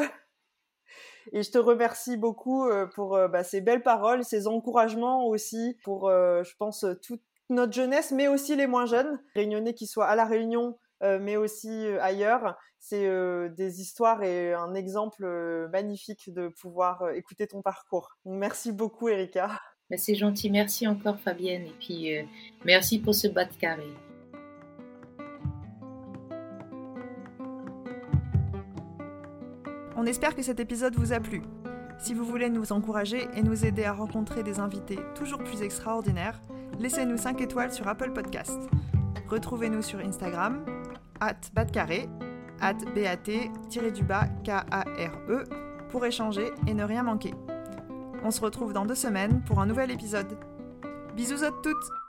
Et je te remercie beaucoup euh, pour euh, bah, ces belles paroles, ces encouragements aussi pour, euh, je pense, toute notre jeunesse, mais aussi les moins jeunes, réunionnais qui soient à la Réunion, mais aussi ailleurs. C'est des histoires et un exemple magnifique de pouvoir écouter ton parcours. Merci beaucoup, Erika. Bah, c'est gentil. Merci encore, Fabienne. Et puis, merci pour ce bas de carré. On espère que cet épisode vous a plu. Si vous voulez nous encourager et nous aider à rencontrer des invités toujours plus extraordinaires, laissez-nous 5 étoiles sur Apple Podcast. Retrouvez-nous sur Instagram, at batcarré, at bat-k-a-r-e, pour échanger et ne rien manquer. On se retrouve dans deux semaines pour un nouvel épisode. Bisous à toutes